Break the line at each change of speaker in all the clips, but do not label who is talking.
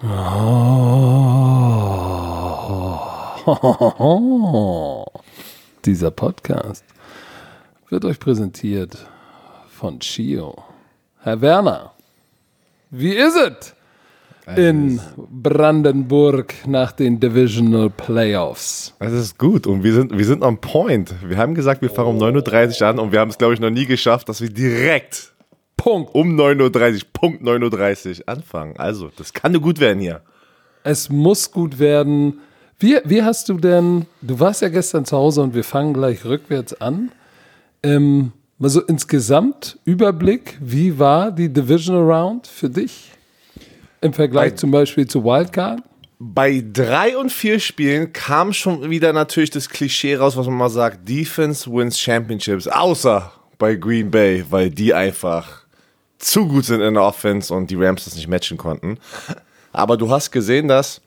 Oh. Dieser Podcast wird euch präsentiert von Chio. Herr Werner, wie ist es in Brandenburg nach den Divisional Playoffs?
Es ist gut und wir sind, wir sind on point. Wir haben gesagt, wir fangen um 9.30 Uhr an und wir haben es, glaube ich, noch nie geschafft, dass wir direkt
Punkt.
um 9.30 Uhr, Punkt 9.30 Uhr anfangen. Also, das kann nur gut werden hier.
Es muss gut werden. Wie, wie hast du denn, du warst ja gestern zu Hause und wir fangen gleich rückwärts an. Ähm, mal so insgesamt Überblick, wie war die Divisional Round für dich im Vergleich
Bei-
zum Beispiel zu Wildcard?
Bei drei und vier Spielen kam schon wieder natürlich das Klischee raus, was man mal sagt, Defense wins Championships, außer bei Green Bay, weil die einfach zu gut sind in der Offense und die Rams das nicht matchen konnten. Aber du hast gesehen, dass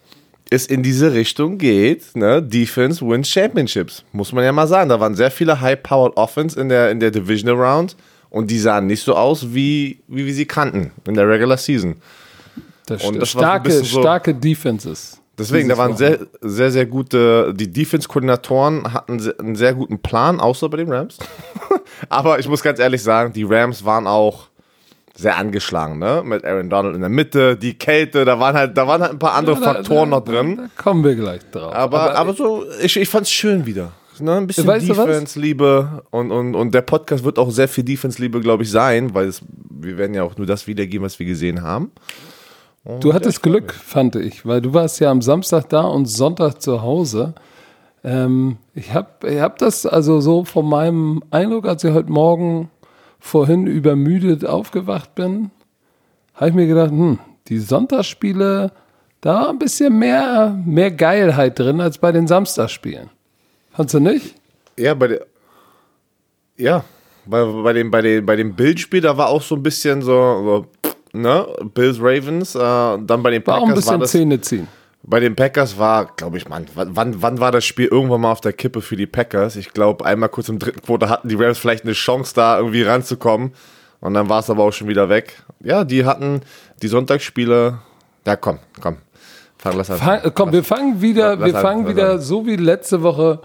es in diese Richtung geht, ne? Defense wins Championships, muss man ja mal sagen. Da waren sehr viele High-Powered Offense in der, in der Divisional Round und die sahen nicht so aus, wie, wie wir sie kannten in der Regular Season.
Das
Und das
starke,
so-
starke Defenses.
Deswegen, da waren sehr, sehr, sehr gute, die Defense-Koordinatoren hatten einen sehr guten Plan, außer bei den Rams. Aber ich muss ganz ehrlich sagen, die Rams waren auch sehr angeschlagen, ne? Mit Aaron Donald in der Mitte, die Kälte, da waren halt, da waren halt ein paar andere
Da-
Faktoren
da,
noch drin.
Da, kommen wir gleich drauf.
Aber, aber, so, ich, ich fand's schön wieder. Ne? Ein bisschen? Defense-Liebe und, und, und der Podcast wird auch sehr viel Defense-Liebe, glaube ich, sein, weil es, wir werden ja auch nur das wiedergeben, was wir gesehen haben.
Du hattest Glück, fand ich, weil du warst ja am Samstag da und Sonntag zu Hause. Ähm, ich habe ich hab das also so von meinem Eindruck, als ich heute Morgen vorhin übermüdet aufgewacht bin, habe ich mir gedacht, hm, die Sonntagsspiele, da war ein bisschen mehr, mehr Geilheit drin als bei den Samstagsspielen. Fandst du nicht?
Ja, bei der. Ja, bei, bei dem, bei dem, bei dem Bildspiel, da war auch so ein bisschen so, so ne, Bills Ravens, äh, dann bei den
War auch ein
Packers war
bisschen
das,
Zähne ziehen.
Bei den Packers war, glaube ich, Mann, wann, wann war das Spiel irgendwann mal auf der Kippe für die Packers? Ich glaube, einmal kurz im dritten Quarter hatten die Rams vielleicht eine Chance da irgendwie ranzukommen und dann war es aber auch schon wieder weg. Ja, die hatten die Sonntagsspiele, ja komm, komm, fang, lass
Fang, komm, wir fangen wieder,
Lass
wir
an,
fangen wieder so wie letzte Woche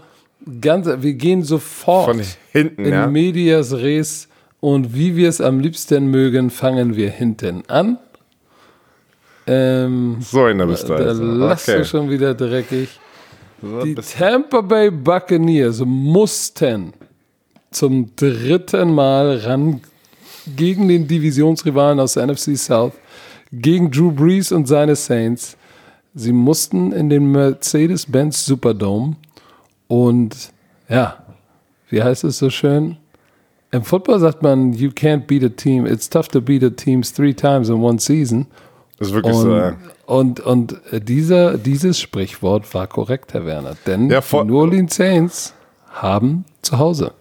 ganz, wir gehen sofort
von hinten,
in
ja.
medias res und wie wir es am liebsten mögen, fangen wir hinten an. Ähm,
So in der bist du
da
also.
lass
Okay.
du schon wieder dreckig.
So,
Die Tampa Bay Buccaneers mussten zum dritten Mal ran gegen den Divisionsrivalen aus der NFC South, gegen Drew Brees und seine Saints. Sie mussten in den Mercedes-Benz Superdome und ja, wie heißt es so schön? Im Football sagt man, you can't beat a team. It's tough to beat a team three times in one season.
Das ist wirklich
Und,
so, ja.
und, und äh, dieser, dieses Sprichwort war korrekt, Herr Werner. Denn
Ja,
die New Orleans Saints haben zu Hause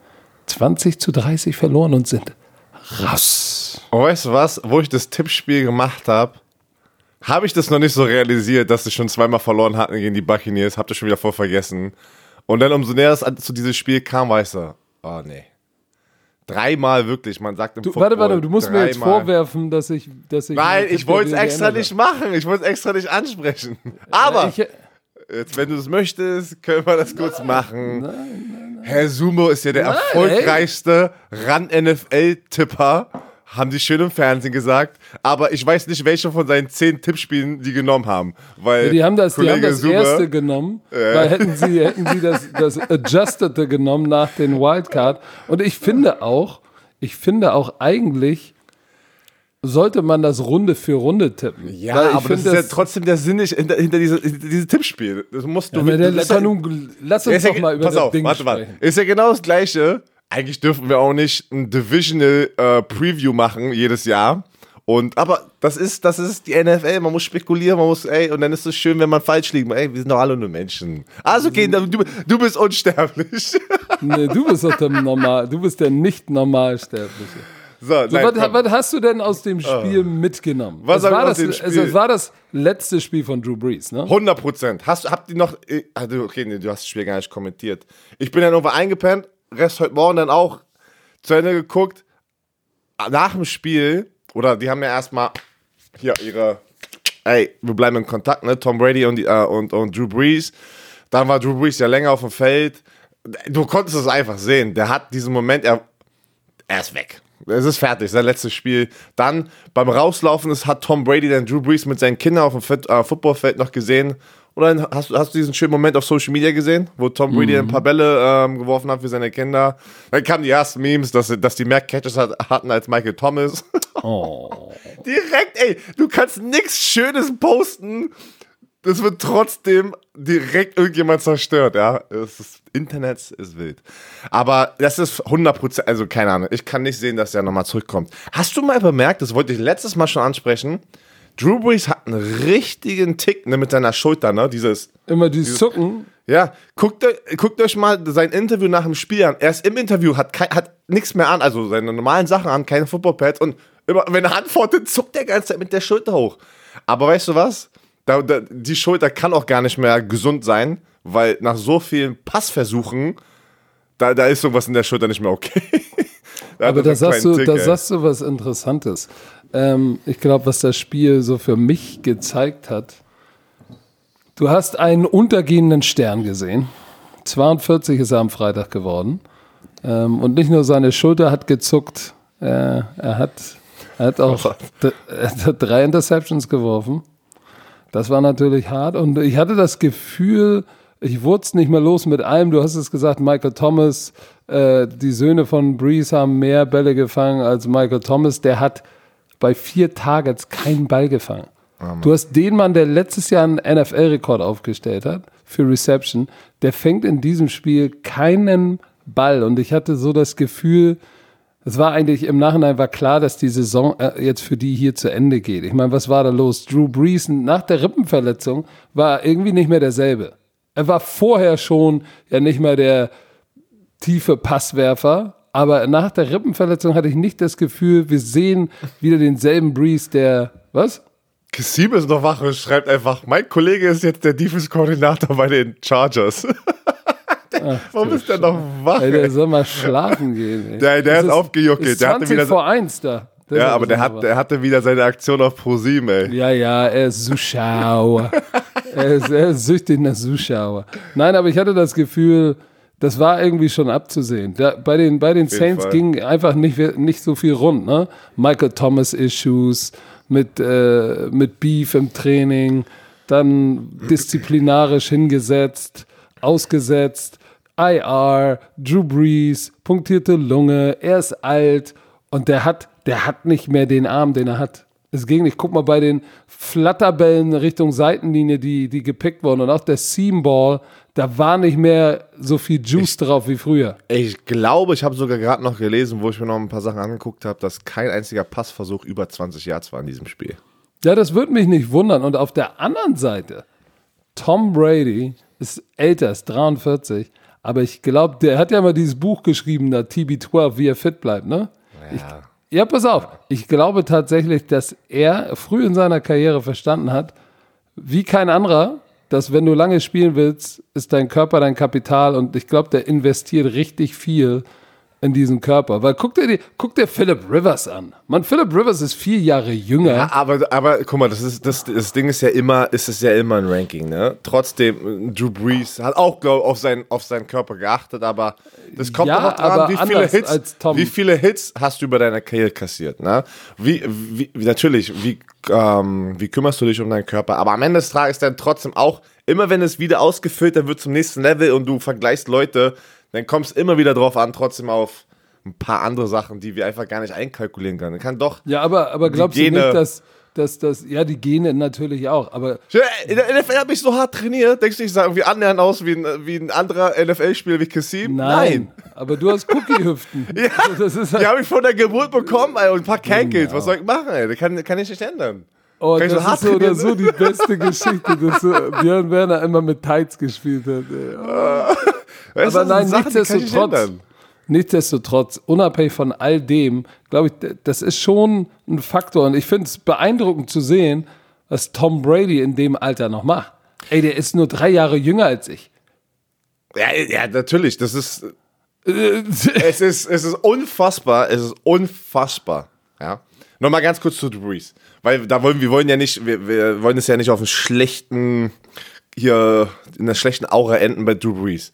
20 zu 30 verloren und sind raus.
Und weißt du was, wo ich das Tippspiel gemacht habe, habe ich das noch nicht so realisiert, dass sie schon zweimal verloren hatten gegen die Buccaneers, hab das schon wieder voll vergessen. Und dann umso näher es zu diesem Spiel kam, weißt du, oh nee. Dreimal wirklich, man sagt im
Du,
Football,
warte, warte, du musst mir jetzt
dreimal.
vorwerfen, dass ich. Dass ich
Nein, ich wollte es extra nicht machen. Ich wollte es extra nicht ansprechen. Aber.
Ich,
jetzt, wenn du es möchtest, können wir das kurz machen. Herr Sumo ist ja der
Nein,
erfolgreichste Ran-NFL-Tipper. Haben die schön im Fernsehen gesagt. Aber ich weiß nicht, welche von seinen zehn Tippspielen die genommen haben. Weil
die haben das, die haben das
Sumo-
erste genommen, weil hätten sie, hätten sie das, das Adjustete genommen nach den Wildcard. Und ich finde auch, ich finde auch eigentlich sollte man das Runde für Runde tippen.
Ja, aber das ist ja trotzdem der Sinn nicht hinter, hinter diese, hinter diese Tippspiel. Das musst du
Ja, der,
das
der
ist ja-
nun, lass
Ja,
uns
ja
doch mal über
pass
das
auf,
Ding
warte, warte. Ist ja genau das Gleiche. Eigentlich dürfen wir auch nicht ein Divisional äh, Preview machen jedes Jahr. Und, aber das ist, das ist die NFL, man muss spekulieren, man muss, ey, und dann ist es schön, wenn man falsch liegt. Ey, wir sind doch alle nur Menschen. Also, okay, du, du bist unsterblich.
Nee, du bist doch der normal, du bist der nicht normalsterbliche.
So,
So,
nein,
was, was hast du denn aus dem Spiel mitgenommen?
Was
es war das, es-
Spiel?
es war das letzte Spiel von Drew Brees, ne?
100 Prozent. Hast, habt ihr noch, äh, also, okay, nee, du hast das Spiel gar nicht kommentiert. Ich bin dann irgendwo eingepennt, Rest heute Morgen dann auch zu Ende geguckt. Nach dem Spiel, oder die haben ja erstmal hier ihre ey, wir bleiben in Kontakt, ne? Tom Brady und, äh, und, und Drew Brees. Dann war Drew Brees ja länger auf dem Feld. Du konntest es einfach sehen. Der hat diesen Moment, er, er ist weg. Es ist fertig, sein letztes Spiel. Dann beim Rauslaufen ist, hat Tom Brady dann Drew Brees mit seinen Kindern auf dem Fit, äh, Footballfeld noch gesehen. Oder hast, hast du diesen schönen Moment auf Social Media gesehen, wo Tom Brady
Mhm.
ein paar Bälle ähm, geworfen hat für seine Kinder? Dann kamen die ersten Memes, dass, dass die mehr Catches hat, hatten als Michael Thomas.
Oh.
Direkt, ey, du kannst nichts Schönes posten. Das wird trotzdem direkt irgendjemand zerstört, ja. Das ist, Internet ist wild. Aber das ist 100%, also keine Ahnung, ich kann nicht sehen, dass der nochmal zurückkommt. Hast du mal bemerkt, das wollte ich letztes Mal schon ansprechen, Drew Brees hat einen richtigen Tick ne, mit seiner Schulter, ne, dieses,
Immer die Zucken.
ja, guckt, guckt euch mal sein Interview nach dem Spiel an. Er ist im Interview, hat, hat nichts mehr an, also seine normalen Sachen an, keine Footballpads und immer, wenn er antwortet, zuckt er die ganze Zeit mit der Schulter hoch. Aber weißt du was? Da, da, die Schulter kann auch gar nicht mehr gesund sein, weil nach so vielen Passversuchen, da, da ist sowas in der Schulter nicht mehr okay. Da
Aber
er
da sagst, du, da
ey.
sagst du was Interessantes. Ähm, ich glaube, was das Spiel so für mich gezeigt hat, du hast einen untergehenden Stern gesehen. 42 ist er am Freitag geworden. Ähm, und nicht nur seine Schulter hat gezuckt, äh, er, hat, er hat auch er hat drei Interceptions geworfen. Das war natürlich hart. Und ich hatte das Gefühl, ich wurde es nicht mehr los mit allem. Du hast es gesagt, Michael Thomas, äh, die Söhne von Breeze haben mehr Bälle gefangen als Michael Thomas. Der hat bei vier Targets keinen Ball gefangen. du hast den Mann, der letztes Jahr einen NFL-Rekord aufgestellt hat für Reception, der fängt in diesem Spiel keinen Ball. Und ich hatte so das Gefühl, es war eigentlich im Nachhinein war klar, dass die Saison äh, jetzt für die hier zu Ende geht. Ich meine, was war da los? Drew Brees nach der Rippenverletzung war irgendwie nicht mehr derselbe. Er war vorher schon ja nicht mehr der tiefe Passwerfer, aber nach der Rippenverletzung hatte ich nicht das Gefühl, wir sehen wieder denselben Brees, der was?
Kassim ist noch wach und schreibt einfach, mein Kollege ist jetzt der Defense-Koordinator bei den Chargers. Warum ist der noch wach?
Ey, der soll mal schlafen gehen. Ey.
Der- der
Das
ist aufgejuckelt.
Ist
Der hatte
20
wieder
vor 1 da. Das
Ja,
ist
aber der, hat, der hatte wieder seine Aktion auf ProSieben, ey.
Ja, ja, er ist Zuschauer. er, ist, er ist süchtig nach Zuschauer. Nein, aber ich hatte das Gefühl, das war irgendwie schon abzusehen. Da, bei den, bei den Saints
Fall.
ging einfach nicht, nicht so viel rund. Ne? Michael Thomas Issues mit, äh, mit Beef im Training, dann disziplinarisch hingesetzt, ausgesetzt, IR, Drew Brees, punktierte Lunge, er ist alt und der hat, der hat nicht mehr den Arm, den er hat. Es ging nicht. Guck mal bei den Flatterbällen Richtung Seitenlinie, die, die gepickt wurden und auch der Seamball, da war nicht mehr so viel Juice drauf wie früher.
Ich glaube, ich habe sogar gerade noch gelesen, wo ich mir noch ein paar Sachen angeguckt habe, dass kein einziger Passversuch über 20 Yards war in diesem Spiel.
Ja, das würde mich nicht wundern. Und auf der anderen Seite, Tom Brady ist älter, ist 43, aber ich glaube, der hat ja mal dieses Buch geschrieben, da TB12, wie er fit bleibt, ne? Ich, ja, pass auf. Ich glaube tatsächlich, dass er früh in seiner Karriere verstanden hat, wie kein anderer, dass wenn du lange spielen willst, ist dein Körper dein Kapital und ich glaube, der investiert richtig viel in diesen Körper. Weil guck dir, die, guck dir Philip Rivers an. Man, Philip Rivers ist vier Jahre jünger.
Ja, aber, aber guck mal, das, ist, das, das Ding ist ja immer, ist es ja immer ein Ranking, ne? Trotzdem, Drew Brees hat auch, glaube ich, auf, sein, auf seinen Körper geachtet, aber das kommt
Ja,
auch dran,
aber
wie viele, Hits, wie viele Hits hast du über deine Karriere kassiert, ne? Wie, wie natürlich, wie, ähm, wie kümmerst du dich um deinen Körper? Aber am Ende des Tages dann trotzdem auch, immer wenn es wieder ausgefüllt, dann wird zum nächsten Level und du vergleichst Leute, dann kommst immer wieder drauf an, trotzdem auf ein paar andere Sachen, die wir einfach gar nicht einkalkulieren können. Kann doch
Ja, aber, aber glaubst du
Gene-
nicht, dass, dass das, ja, die Gene natürlich auch, aber
In der NFL habe ich so hart trainiert. Denkst du, ich sah irgendwie annähernd aus wie ein, wie ein anderer NFL-Spieler wie Kassim?
nein. Aber du hast Cookie-Hüften.
Ja,
ist halt,
die habe ich von der Geburt bekommen, ey, und ein paar Cankles. Was soll ich machen, ey? Das kann, kann ich nicht ändern.
oh,
kann
das
ich so
ist so oder so die beste Geschichte, dass so Björn Werner immer mit Tights gespielt hat. Ey.
Weißt
Aber nein,
Sachen,
nichtsdestotrotz, nichtsdestotrotz, unabhängig von all dem, glaube ich, das ist schon ein Faktor. Und ich finde es beeindruckend zu sehen, was Tom Brady in dem Alter noch macht. Ey, der ist nur drei Jahre jünger als ich.
Ja, ja, natürlich. Das ist. Es ist, es ist unfassbar. Es ist unfassbar. Ja. Nochmal ganz kurz zu Drew Brees. Weil da wollen wir wollen ja nicht, wir, wir wollen es ja nicht auf einen schlechten, hier in einer schlechten Aura enden bei Drew Brees.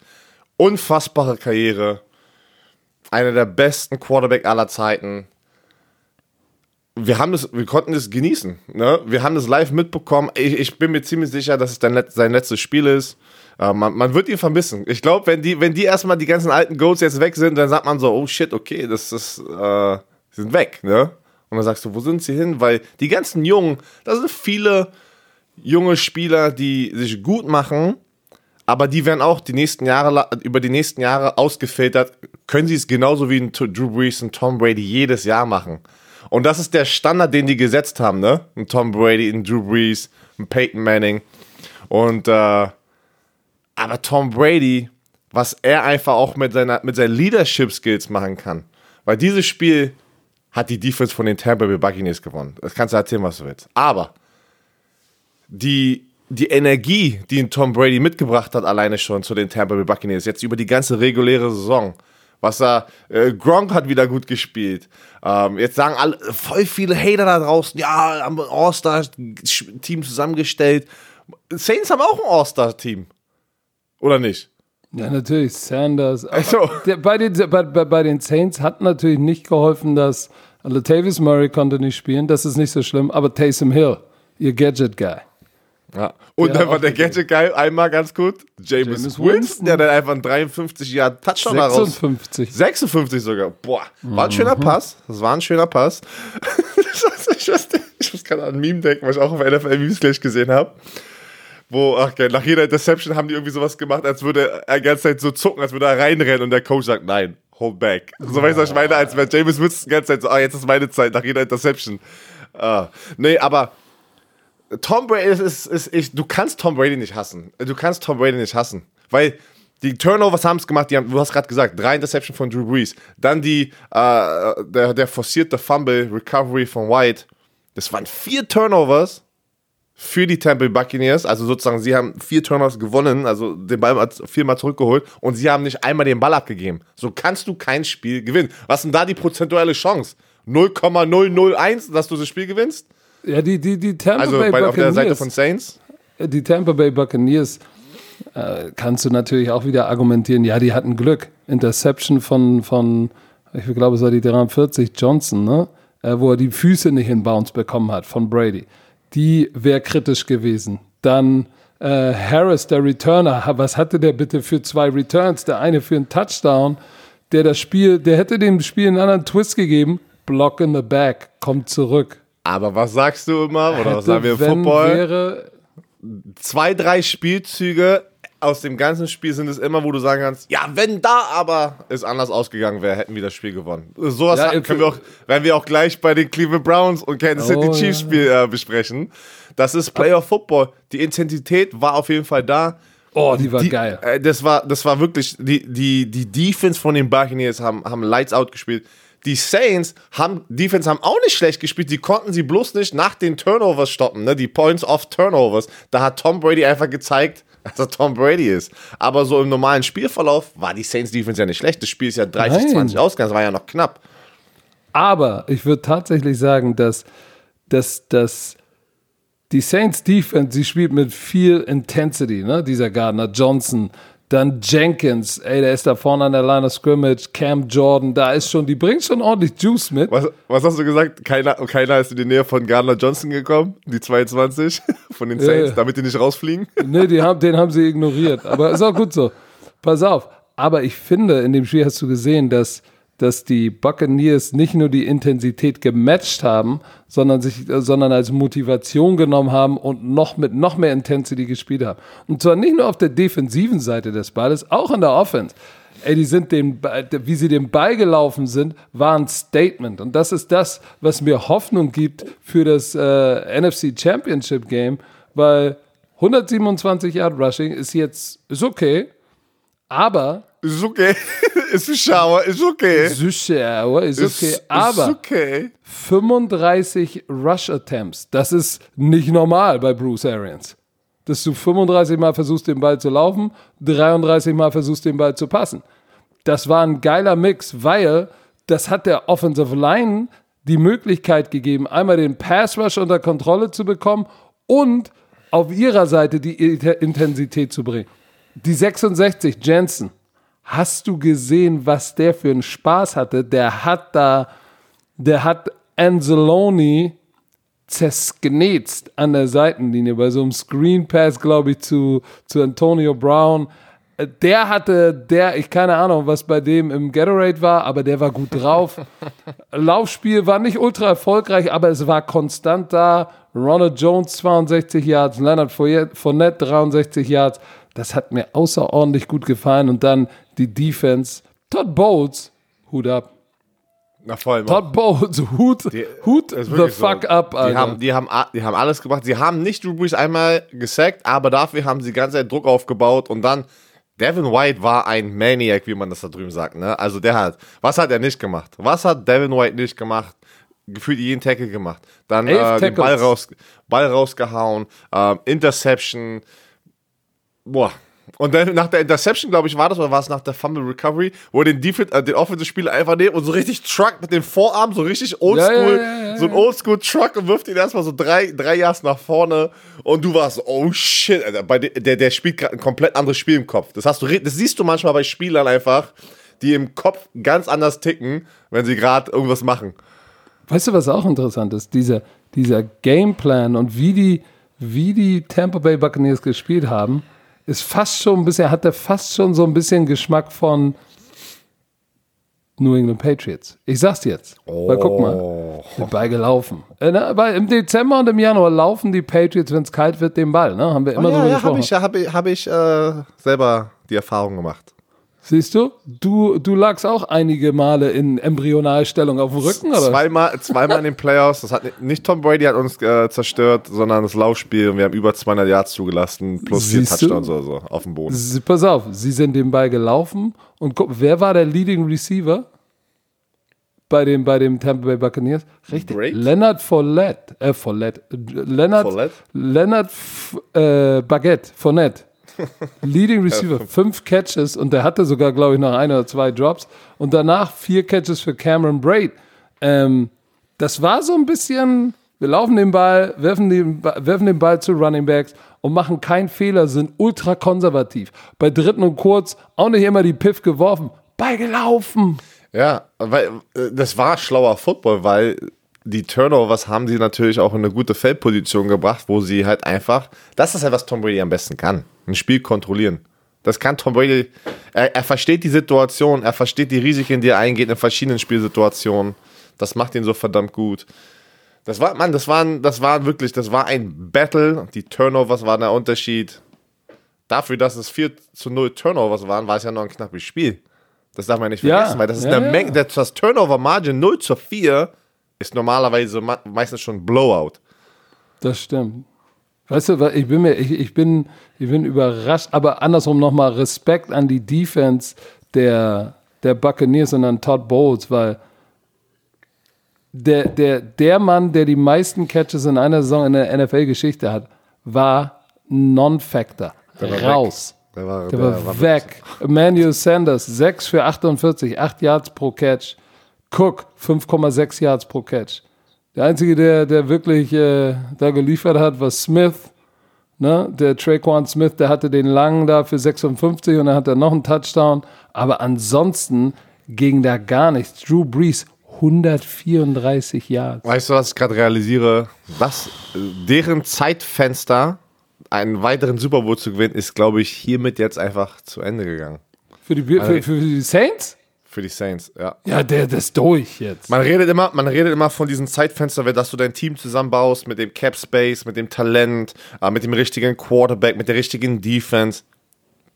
Unfassbare Karriere. Einer der besten Quarterback aller Zeiten. Wir haben das, wir konnten es genießen. Ne? Wir haben das live mitbekommen. Ich, ich bin mir ziemlich sicher, dass es dein, sein letztes Spiel ist. Äh, man, man wird ihn vermissen. Ich glaube, wenn die, wenn die erstmal die ganzen alten Goats jetzt weg sind, dann sagt man so, oh shit, okay, das ist, äh, sind weg, ne? Und dann sagst du, wo sind sie hin? Weil die ganzen Jungen, da sind viele junge Spieler, die sich gut machen, aber die werden auch die nächsten Jahre, über die nächsten Jahre ausgefiltert, können sie es genauso wie ein Drew Brees und Tom Brady jedes Jahr machen. Und das ist der Standard, den die gesetzt haben, ne? Ein Tom Brady, ein Drew Brees, ein Peyton Manning. Und, äh, aber Tom Brady, was er einfach auch mit, seiner, mit seinen Leadership Skills machen kann. Weil dieses Spiel hat die Defense von den Tampa Bay Buccaneers gewonnen. Das kannst du erzählen, was du willst. Aber die, die Energie, die Tom Brady mitgebracht hat, alleine schon zu den Tampa Bay Buccaneers, jetzt über die ganze reguläre Saison, was da, äh, Gronk hat wieder gut gespielt. Ähm, jetzt sagen alle, voll viele Hater da draußen, ja, haben ein All-Star-Team zusammengestellt. Saints haben auch ein All-Star-Team. Oder nicht?
Ja, natürlich, Sanders. Also. Der, bei, den, bei, bei den Saints hat natürlich nicht geholfen, dass Latavius Murray konnte nicht spielen, das ist nicht so schlimm, aber Taysom Hill, ihr Gadget-Guy.
Ja. Und der dann war der Gadget-Guy einmal ganz gut, James, James Winston, Winston, der dann einfach einen 53 Jahre Touchdown
56.
Raus. 56 sogar. Boah, war ein mhm. schöner Pass. Das war ein schöner Pass. ich, muss, muss gerade an ein Meme denken, was ich auch auf NFL Memes gleich gesehen habe wo, ach geil, nach jeder Interception haben die irgendwie sowas gemacht, als würde er die ganze Zeit so zucken, als würde er reinrennen und der Coach sagt, nein, hold back. So weißt du, was ich meine, als wäre James Winston die ganze Zeit so, ah, jetzt ist meine Zeit, nach jeder Interception. Ah. Nee, aber Tom Brady ist, ist, ist ich, du kannst Tom Brady nicht hassen. Du kannst Tom Brady nicht hassen. Weil die Turnovers haben es gemacht, die haben, du hast gerade gesagt, drei Interception von Drew Brees. Dann die, äh, der, der forcierte Fumble, Recovery von White. Das waren vier Turnovers für die Tampa Buccaneers. Also sozusagen, sie haben vier Turnovers gewonnen, also den Ball viermal zurückgeholt und sie haben nicht einmal den Ball abgegeben. So kannst du kein Spiel gewinnen. Was ist denn da die prozentuelle Chance? 0,001, dass du das Spiel gewinnst?
Ja, die, die, die Tampa
also
Bay
bei,
Buccaneers.
auf der Seite von Saints?
Die Tampa Bay Buccaneers äh, kannst du natürlich auch wieder argumentieren, ja, die hatten Glück. Interception von, von ich glaube, es war die 43 Johnson, ne? Äh, wo er die Füße nicht in Bounce bekommen hat von Brady die wäre kritisch gewesen. Dann äh, Harris, der Returner, was hatte der bitte für zwei Returns? Der eine für einen Touchdown, der das Spiel, der hätte dem Spiel einen anderen Twist gegeben. Block in the back, kommt zurück.
Aber was sagst du immer? Oder was sagen wir im Football? Zwei, drei Spielzüge aus dem ganzen Spiel sind es immer, wo du sagen kannst, ja, wenn da aber es anders ausgegangen wäre, hätten wir das Spiel gewonnen. Sowas ja, können wir auch, werden wir auch gleich bei den Cleveland Browns und Kansas City oh, Chiefs Spiel äh, besprechen. Das ist Playoff Football. Die Intensität war auf jeden Fall da.
Oh, die war die, geil.
Äh, das war, das war wirklich, die, die, die Defense von den Buccaneers haben, haben Lights Out gespielt. Die Saints haben, Defense haben auch nicht schlecht gespielt, die konnten sie bloß nicht nach den Turnovers stoppen, ne? die Points of Turnovers. Da hat Tom Brady einfach gezeigt, als er Tom Brady ist. Aber so im normalen Spielverlauf war die Saints Defense ja nicht schlecht. Das Spiel ist ja 30, Nein. 20 ausgegangen, das war ja noch knapp.
Aber ich würde tatsächlich sagen, dass, dass, dass die Saints Defense, sie spielt mit viel Intensity, ne? dieser Gardner Johnson, dann Jenkins, ey, der ist da vorne an der Line of Scrimmage. Cam Jordan, da ist schon, die bringt schon ordentlich Juice mit.
Was, was hast du gesagt? Keiner, keiner ist in die Nähe von Gardner Johnson gekommen, die 22 von den Saints, äh, damit die nicht rausfliegen?
Nee, die haben, den haben sie ignoriert. Aber ist auch gut so. Pass auf. Aber ich finde, in dem Spiel hast du gesehen, dass dass die Buccaneers nicht nur die Intensität gematcht haben, sondern sich, sondern als Motivation genommen haben und noch mit noch mehr Intensity gespielt haben. Und zwar nicht nur auf der defensiven Seite des Balles, auch in der Offense. Ey, die sind den, wie sie dem Ball gelaufen sind, war ein Statement. Und das ist das, was mir Hoffnung gibt für das äh, NFC Championship Game, weil 127 Yard Rushing ist jetzt, ist okay, aber
ist okay. ist ein Schauer, ist okay.
Ist ein Schauer, ist okay. Ist, Aber ist okay. 35 Rush Attempts, das ist nicht normal bei Bruce Arians. Dass du 35 Mal versuchst, den Ball zu laufen, 33 Mal versuchst, den Ball zu passen. Das war ein geiler Mix, weil das hat der Offensive Line die Möglichkeit gegeben, einmal den Pass Rush unter Kontrolle zu bekommen und auf ihrer Seite die Intensität zu bringen. Die 66, Jensen, hast du gesehen, was der für einen Spaß hatte? Der hat da, der hat Anzalone zersknetzt an der Seitenlinie bei so einem Screen Pass, glaube ich, zu, zu Antonio Brown. Der hatte, der, ich keine Ahnung, was bei dem im Gatorade war, aber der war gut drauf. Laufspiel war nicht ultra erfolgreich, aber es war konstant da. Ronald Jones 62 Yards, Leonard Fournette 63 Yards. Das hat mir außerordentlich gut gefallen. Und dann die Defense. Todd Bowles, Hut ab.
Na voll,
Todd Bowles, Hut, die, Hut the fuck
so.
up,
Alter. Die haben, die, haben, die haben alles gemacht. Sie haben nicht Drew Brees einmal gesackt, aber dafür haben sie die ganze Zeit Druck aufgebaut und dann Devin White war ein Maniac, wie man das da drüben sagt. Ne? Also der hat, was hat er nicht gemacht? Was hat Devin White nicht gemacht? Gefühlt jeden Tackle gemacht. Dann äh, den Ball, raus, Ball rausgehauen, äh, Interception. Boah, und dann nach der Interception, glaube ich, war das, oder war es nach der Fumble Recovery, wo er den, Defense, äh, den Offensive-Spieler einfach nimmt und so richtig Truck mit dem Vorarm, so richtig oldschool, ja, ja, so ein Oldschool-Truck und wirft ihn erstmal so drei, drei Yards nach vorne. Und du warst, oh shit, Alter, bei der, der spielt gerade ein komplett anderes Spiel im Kopf. Das, hast du, das siehst du manchmal bei Spielern einfach, die im Kopf ganz anders ticken, wenn sie gerade irgendwas machen.
Weißt du, was auch interessant ist? Dieser, dieser Gameplan und wie die, wie die Tampa Bay Buccaneers gespielt haben ist fast schon ein bisschen, hat der fast schon so ein bisschen Geschmack von New England Patriots. Ich sag's jetzt. Oh. Weil guck mal, den Ball gelaufen. Äh, weil Im Dezember und im Januar laufen die Patriots, wenn es kalt wird, den Ball. Ne? Haben wir immer oh, ja,
drüber
ja, gesprochen.
Habe ich, hab ich, hab ich äh, selber die Erfahrung gemacht.
Siehst du? Du, du lagst auch einige Male in Embryonalstellung auf dem Rücken, oder?
Zweimal, zweimal in den Playoffs. Das hat nicht Tom Brady hat uns äh, zerstört, sondern das Laufspiel. Und wir haben über 200 Yards zugelassen, plus Siehst vier Touchdowns du? oder so auf dem Boden.
Sie, pass auf, sie sind den Ball gelaufen. Und guck, wer war der Leading Receiver bei dem, bei dem Tampa Bay Buccaneers? Richtig. Great. Leonard Follett. Äh, Follett. Leonard, Follett? Leonard äh, Baguette. Fournette. Leading Receiver, fünf Catches und der hatte sogar, glaube ich, noch ein oder zwei Drops und danach vier Catches für Cameron Braid. Ähm, das war so ein bisschen, wir laufen den Ball, werfen den, werfen den Ball zu Running Backs und machen keinen Fehler, sind ultra konservativ. Bei dritten und kurz auch nicht immer die Piff geworfen, Ball gelaufen.
Ja, weil äh, das war schlauer Football, weil die Turnovers haben sie natürlich auch in eine gute Feldposition gebracht, wo sie halt einfach, das ist halt, was Tom Brady am besten kann, ein Spiel kontrollieren. Das kann Tom Brady, er, er versteht die Situation, er versteht die Risiken, die er eingeht in verschiedenen Spielsituationen. Das macht ihn so verdammt gut. Das war, Mann, das war, das war wirklich, das war ein Battle. Die Turnovers waren der Unterschied. Dafür, dass es 4 zu 0 Turnovers waren, war es ja noch ein knappes Spiel. Das darf man nicht vergessen, ja, weil das ist ja, eine ja. Menge, das Turnover Margin 0 zu 4 ist normalerweise meistens schon Blowout.
Das stimmt. Weißt du, ich bin mir, ich, ich bin, ich bin überrascht, aber andersrum nochmal Respekt an die Defense der, der Buccaneers und an Todd Bowles, weil der, der, der Mann, der die meisten Catches in einer Saison in der NFL-Geschichte hat, war Non-Factor. Raus. Weg. Der war, der der war weg. Emmanuel Sanders, 6 für 48, 8 Yards pro Catch. Cook 5,6 Yards pro Catch. Der einzige, der, der wirklich äh, da geliefert hat, war Smith. Ne? Der Traquan Smith, der hatte den langen da für 56 und dann hat er noch einen Touchdown. Aber ansonsten ging da gar nichts. Drew Brees 134 Yards.
Weißt du, was ich gerade realisiere? Was deren Zeitfenster, einen weiteren Super Bowl zu gewinnen, ist, glaube ich, hiermit jetzt einfach zu Ende gegangen.
Für die, für, für, für die Saints?
Für die Saints, ja.
Ja, der, der ist durch jetzt.
Man redet immer, man redet immer von diesem Zeitfenster, dass du dein Team zusammenbaust mit dem Cap Space, mit dem Talent, äh, mit dem richtigen Quarterback, mit der richtigen Defense.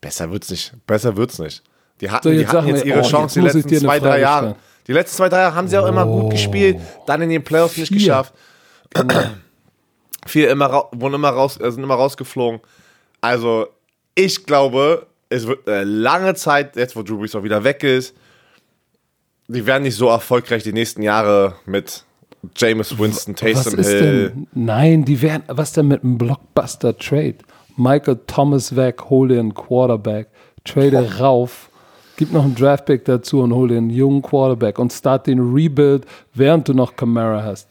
Besser wird's nicht. Besser wird's nicht. Die hatten, so, jetzt, die hatten jetzt ihre oh, Chance jetzt die letzten zwei, drei Jahre. Die letzten zwei, drei Jahre haben sie auch immer gut oh. gespielt, dann in den Playoffs nicht Vier. geschafft. Vier immer, wurden immer raus, äh, sind immer rausgeflogen. Also, ich glaube, es wird eine lange Zeit, jetzt wo Drew Brees auch wieder weg ist, die werden nicht so erfolgreich die nächsten Jahre mit Jameis Winston, Taysom was Hill.
Denn? Nein, die werden, was denn mit einem Blockbuster-Trade? Michael Thomas weg, hol dir einen Quarterback, trade oh. rauf. gib noch einen Draftpick dazu und hol den jungen Quarterback und start den Rebuild, während du noch Camara hast.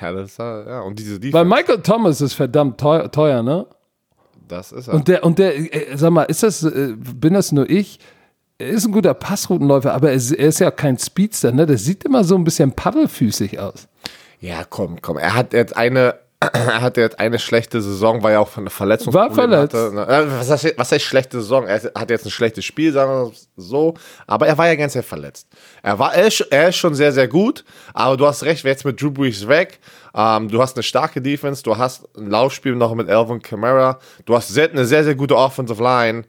Ja, das ist, ja, und diese
Weil
Defense,
Michael Thomas ist verdammt teuer, teuer ne?
das ist er.
Und der, und der, äh, sag mal, ist das, äh, bin das nur ich? Er ist ein guter Passroutenläufer, aber er ist, er ist ja kein Speedster, ne? Der sieht immer so ein bisschen paddelfüßig aus.
Ja, komm, komm. Er hat jetzt eine, er hatte jetzt eine schlechte Saison, weil er auch von einer Verletzung
War verletzt.
Hatte. Äh, Was heißt, was heißt schlechte Saison? Er hat jetzt ein schlechtes Spiel, sagen wir so. Aber er war ja ganz sehr verletzt. Er war, er ist, er ist schon sehr, sehr gut. Aber du hast recht, jetzt mit Drew Brees weg. Ähm, du hast eine starke Defense. Du hast ein Laufspiel noch mit Alvin Kamara. Du hast sehr, eine sehr, sehr gute Offensive Line.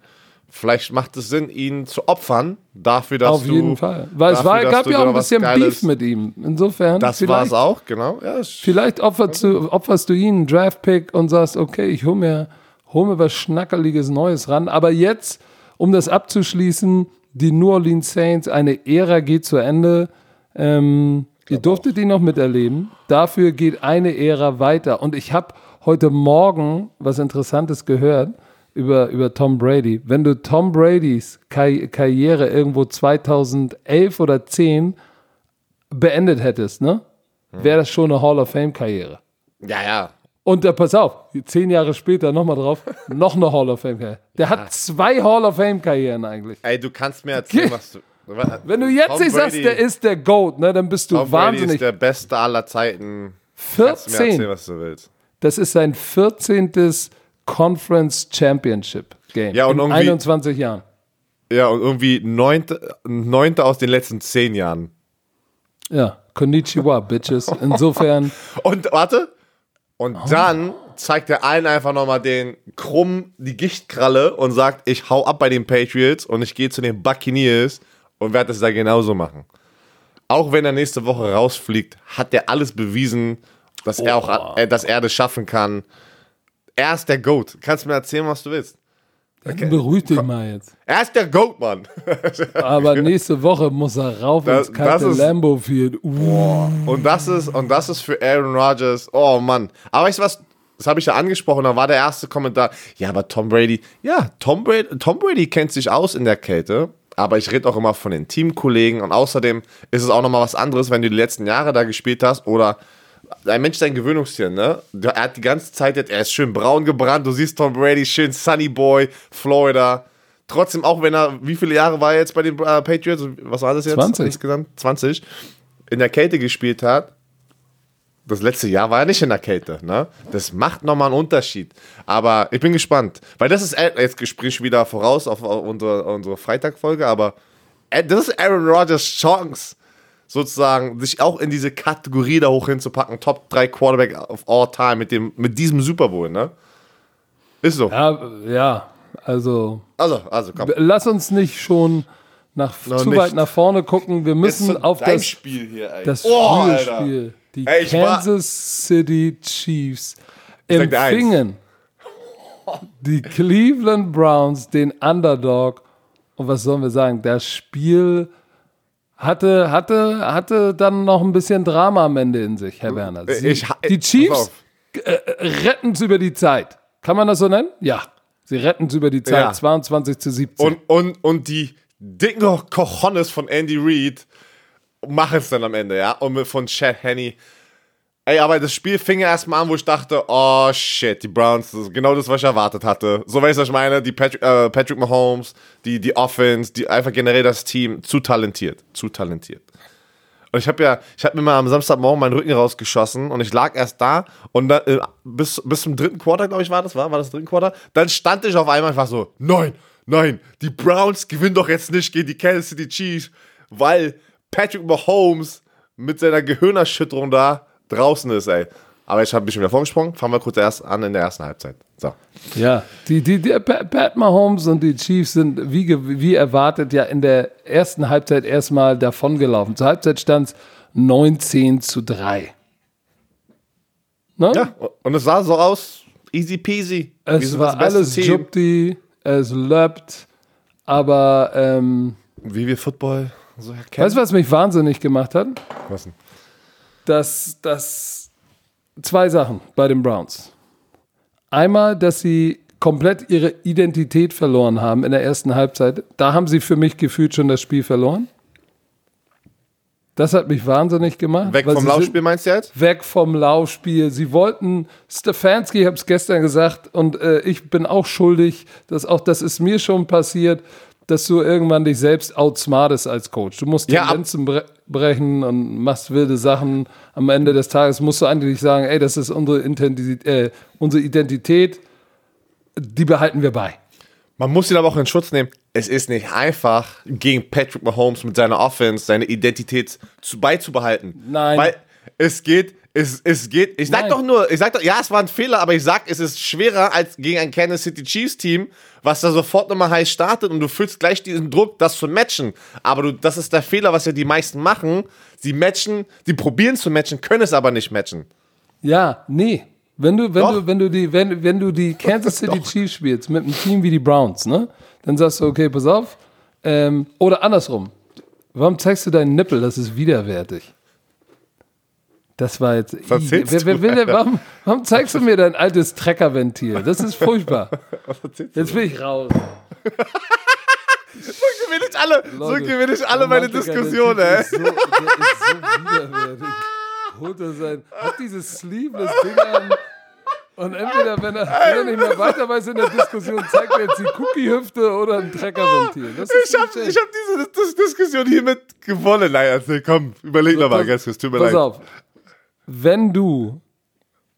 Vielleicht macht es Sinn, ihn zu opfern, dafür, dass
Auf
du.
jeden Fall. Weil es
dafür,
war,
dass
gab ja auch ein bisschen
Geiles-
Beef mit ihm. Insofern.
Das war es auch, genau. Ja,
Vielleicht opferst du, opferst du ihn einen Draftpick und sagst, okay, ich hole mir, hol mir was Schnackeliges Neues ran. Aber jetzt, um das abzuschließen, die New Orleans Saints, eine Ära geht zu Ende. Ähm, ihr durftet die noch miterleben. Dafür geht eine Ära weiter. Und ich habe heute Morgen was Interessantes gehört über, über Tom Brady. Wenn du Tom Bradys Kar Karriere irgendwo 2011 oder 10 beendet hättest, ne? wäre das schon eine Hall of Fame Karriere.
ja, ja.
Und äh, pass auf, zehn Jahre später nochmal drauf, noch eine Hall of Fame Karriere. Der hat zwei Hall of Fame Karrieren eigentlich.
Ey, du kannst mir erzählen, was du.
Wenn du jetzt
Tom
nicht sagst,
Brady-
der ist der GOAT, ne, dann bist du
Tom Brady ist
wahnsinnig.
der Beste aller Zeiten. Kannst du mir erzählen,
14.
was du willst.
Das ist sein 14. Conference Championship Game
Ja, und
in
irgendwie-
21 Jahren.
Ja, und irgendwie neunte, neunte aus den letzten zehn Jahren.
Ja, Konnichiwa, Bitches. Insofern,
Und warte. Und
Oh.
dann zeigt er allen einfach nochmal den krumm, die Gichtkralle und sagt, ich hau ab bei den Patriots und ich gehe zu den Buccaneers und werde es da genauso machen. Auch wenn er nächste Woche rausfliegt, hat er alles bewiesen, dass er auch, äh, dass er das schaffen kann. Er ist der Goat. Kannst du mir erzählen, was du willst?
beruhig dich mal jetzt.
Er ist der Goat, Mann.
Aber nächste Woche muss er rauf
Das-
ins kalte
ist-
Lambo Field. Uh,
Und das ist, und das ist für Aaron Rodgers, oh Mann. Aber weißt du was? Das habe ich ja angesprochen, da war der erste Kommentar. Ja, aber Tom Brady, ja, Tom Brady, Tom Brady kennt sich aus in der Kälte, aber ich rede auch immer von den Teamkollegen und außerdem ist es auch nochmal was anderes, wenn du die letzten Jahre da gespielt hast oder ein Mensch ist ein Gewöhnungstier, ne? Er hat die ganze Zeit er ist schön braun gebrannt, du siehst Tom Brady, schön Sunny Boy, Florida. Trotzdem, auch wenn er, wie viele Jahre war er jetzt bei den äh, Patriots? Was war das jetzt?
20.
Insgesamt 20. In der Kälte gespielt hat. Das letzte Jahr war er nicht in der Kälte, ne? Das macht nochmal einen Unterschied. Aber ich bin gespannt. Weil das ist, äh, jetzt ich wieder voraus auf, auf unsere, unsere Freitagfolge, aber äh, das ist Aaron Rodgers Chance, sozusagen, sich auch in diese Kategorie da hoch hinzupacken. Top 3 Quarterback of all time mit, dem, mit diesem Super Bowl, ne? Ist so.
ja, ja, also
Also, also, komm.
lass uns nicht schon nach,
Noch
zu
nicht.
weit nach vorne gucken. Wir müssen auf das,
Spiel hier, ey.
das
Oh.
Spiel. Die
Ey,
Kansas City Chiefs empfingen die Cleveland Browns den Underdog. Und was sollen wir sagen? Das Spiel hatte, hatte, hatte dann noch ein bisschen Drama am Ende in sich, Herr Werner. Sie,
Ich
die
pass
Chiefs
auf.
retten es über die Zeit. Kann man das so nennen? Ja. Sie retten es über die Zeit.
Ja.
22 zu 17.
Und, und, und die dicken Cojones von Andy Reid machen es dann am Ende, ja. Und von Chad Henney. Ey, aber das Spiel fing ja erstmal an, wo ich dachte, oh shit, die Browns, das ist genau das, was ich erwartet hatte. So weißt du, was ich meine? Die Patrick, äh, Patrick Mahomes, die, die Offense, die einfach generell das Team, zu talentiert. Zu talentiert. Und ich habe ja, ich habe mir mal am Samstagmorgen meinen Rücken rausgeschossen und ich lag erst da und dann, äh, bis, bis zum dritten Quarter, glaube ich, war das, war, war das dritten Quarter? Dann stand ich auf einmal einfach so, nein, nein, die Browns gewinnen doch jetzt nicht gegen die Kansas City Chiefs, weil Patrick Mahomes mit seiner Gehirnerschütterung da draußen ist, ey. Aber ich habe bisschen wieder vorgesprungen, fangen wir kurz erst an in der ersten Halbzeit. So.
Ja, die, die, die Pat Mahomes und die Chiefs sind wie, wie erwartet ja in der ersten Halbzeit erstmal davongelaufen. Zur Halbzeit stand es 19 zu 3. Ne?
Ja, und es sah so aus, easy peasy.
Es war alles. Jupti, es löppt, aber ähm,
Wie wir Football so erkennen.
weißt du, was mich wahnsinnig gemacht hat?
Was denn?
Dass, dass zwei Sachen bei den Browns. Einmal, dass sie komplett ihre Identität verloren haben in der ersten Halbzeit, da haben sie für mich gefühlt schon das Spiel verloren. Das hat mich wahnsinnig gemacht.
Weg vom Laufspiel meinst du jetzt?
Weg vom Laufspiel. Sie wollten, Stefanski, ich habe es gestern gesagt, und äh, ich bin auch schuldig, dass auch das ist mir schon passiert, dass du irgendwann dich selbst outsmartest als Coach. Du musst
Ja,
Tendenzen bre brechen und machst wilde Sachen. Am Ende des Tages musst du eigentlich sagen, ey, das ist unsere, Intensität, äh, unsere Identität, die behalten wir bei.
Man muss ihn aber auch in Schutz nehmen. Es ist nicht einfach, gegen Patrick Mahomes mit seiner Offense seine Identität zu, beizubehalten.
Nein.
Weil es geht, es, es geht. Ich sag
Nein.
doch nur, ich sag doch, ja, es war ein Fehler, aber ich sag, es ist schwerer als gegen ein Kansas City Chiefs Team, was da sofort nochmal heiß startet und du fühlst gleich diesen Druck, das zu matchen. Aber du, das ist der Fehler, was ja die meisten machen. Sie matchen, die probieren zu matchen, können es aber nicht matchen.
Ja, nee. Wenn du, wenn
Doch.
du, wenn du die, wenn, wenn du die Kansas City Chiefs spielst mit einem Team wie die Browns, ne, dann sagst du, okay, pass auf. Ähm, oder andersrum. Warum zeigst du deinen Nippel? Das ist widerwärtig. Das war jetzt.
Was
wer, wer
du,
will denn, warum, warum zeigst du mir dein altes Treckerventil? Das ist furchtbar. Jetzt bin ich raus.
So gewinne ich alle, so
Leute,
gewinne ich alle meine Diskussionen, ey.
So, der ist so widerwärtig. Holt er sein, hat dieses Sleeveless-Ding an. Und entweder, wenn er, wenn er nicht mehr weiter weiß in der Diskussion, zeigt er jetzt die Cookie-Hüfte oder ein Treckerventil.
Ich habe hab diese Dis Diskussion hiermit gewonnen. Nein, erzähl, komm, überleg nochmal,
Pass-
Gäste, es tut mir
Pass
leid.
auf. Wenn du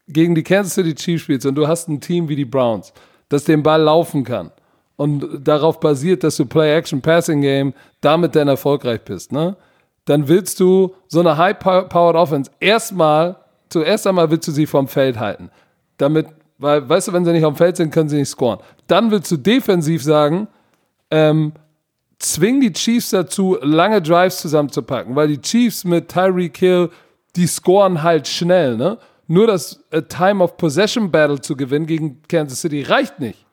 gegen die Kansas City Chiefs spielst und du hast ein Team wie die Browns, das den Ball laufen kann und darauf basiert, dass du Play-Action-Passing-Game damit dann erfolgreich bist, ne? Dann willst du so eine High-Powered Offense erstmal, zuerst einmal willst du sie vom Feld halten. Damit, weil, weißt du, wenn sie nicht am Feld sind, können sie nicht scoren. Dann willst du defensiv sagen, ähm, zwing die Chiefs dazu, lange Drives zusammenzupacken, weil die Chiefs mit Tyreek Hill, die scoren halt schnell, ne? Nur das äh, Time of Possession Battle zu gewinnen gegen Kansas City reicht nicht.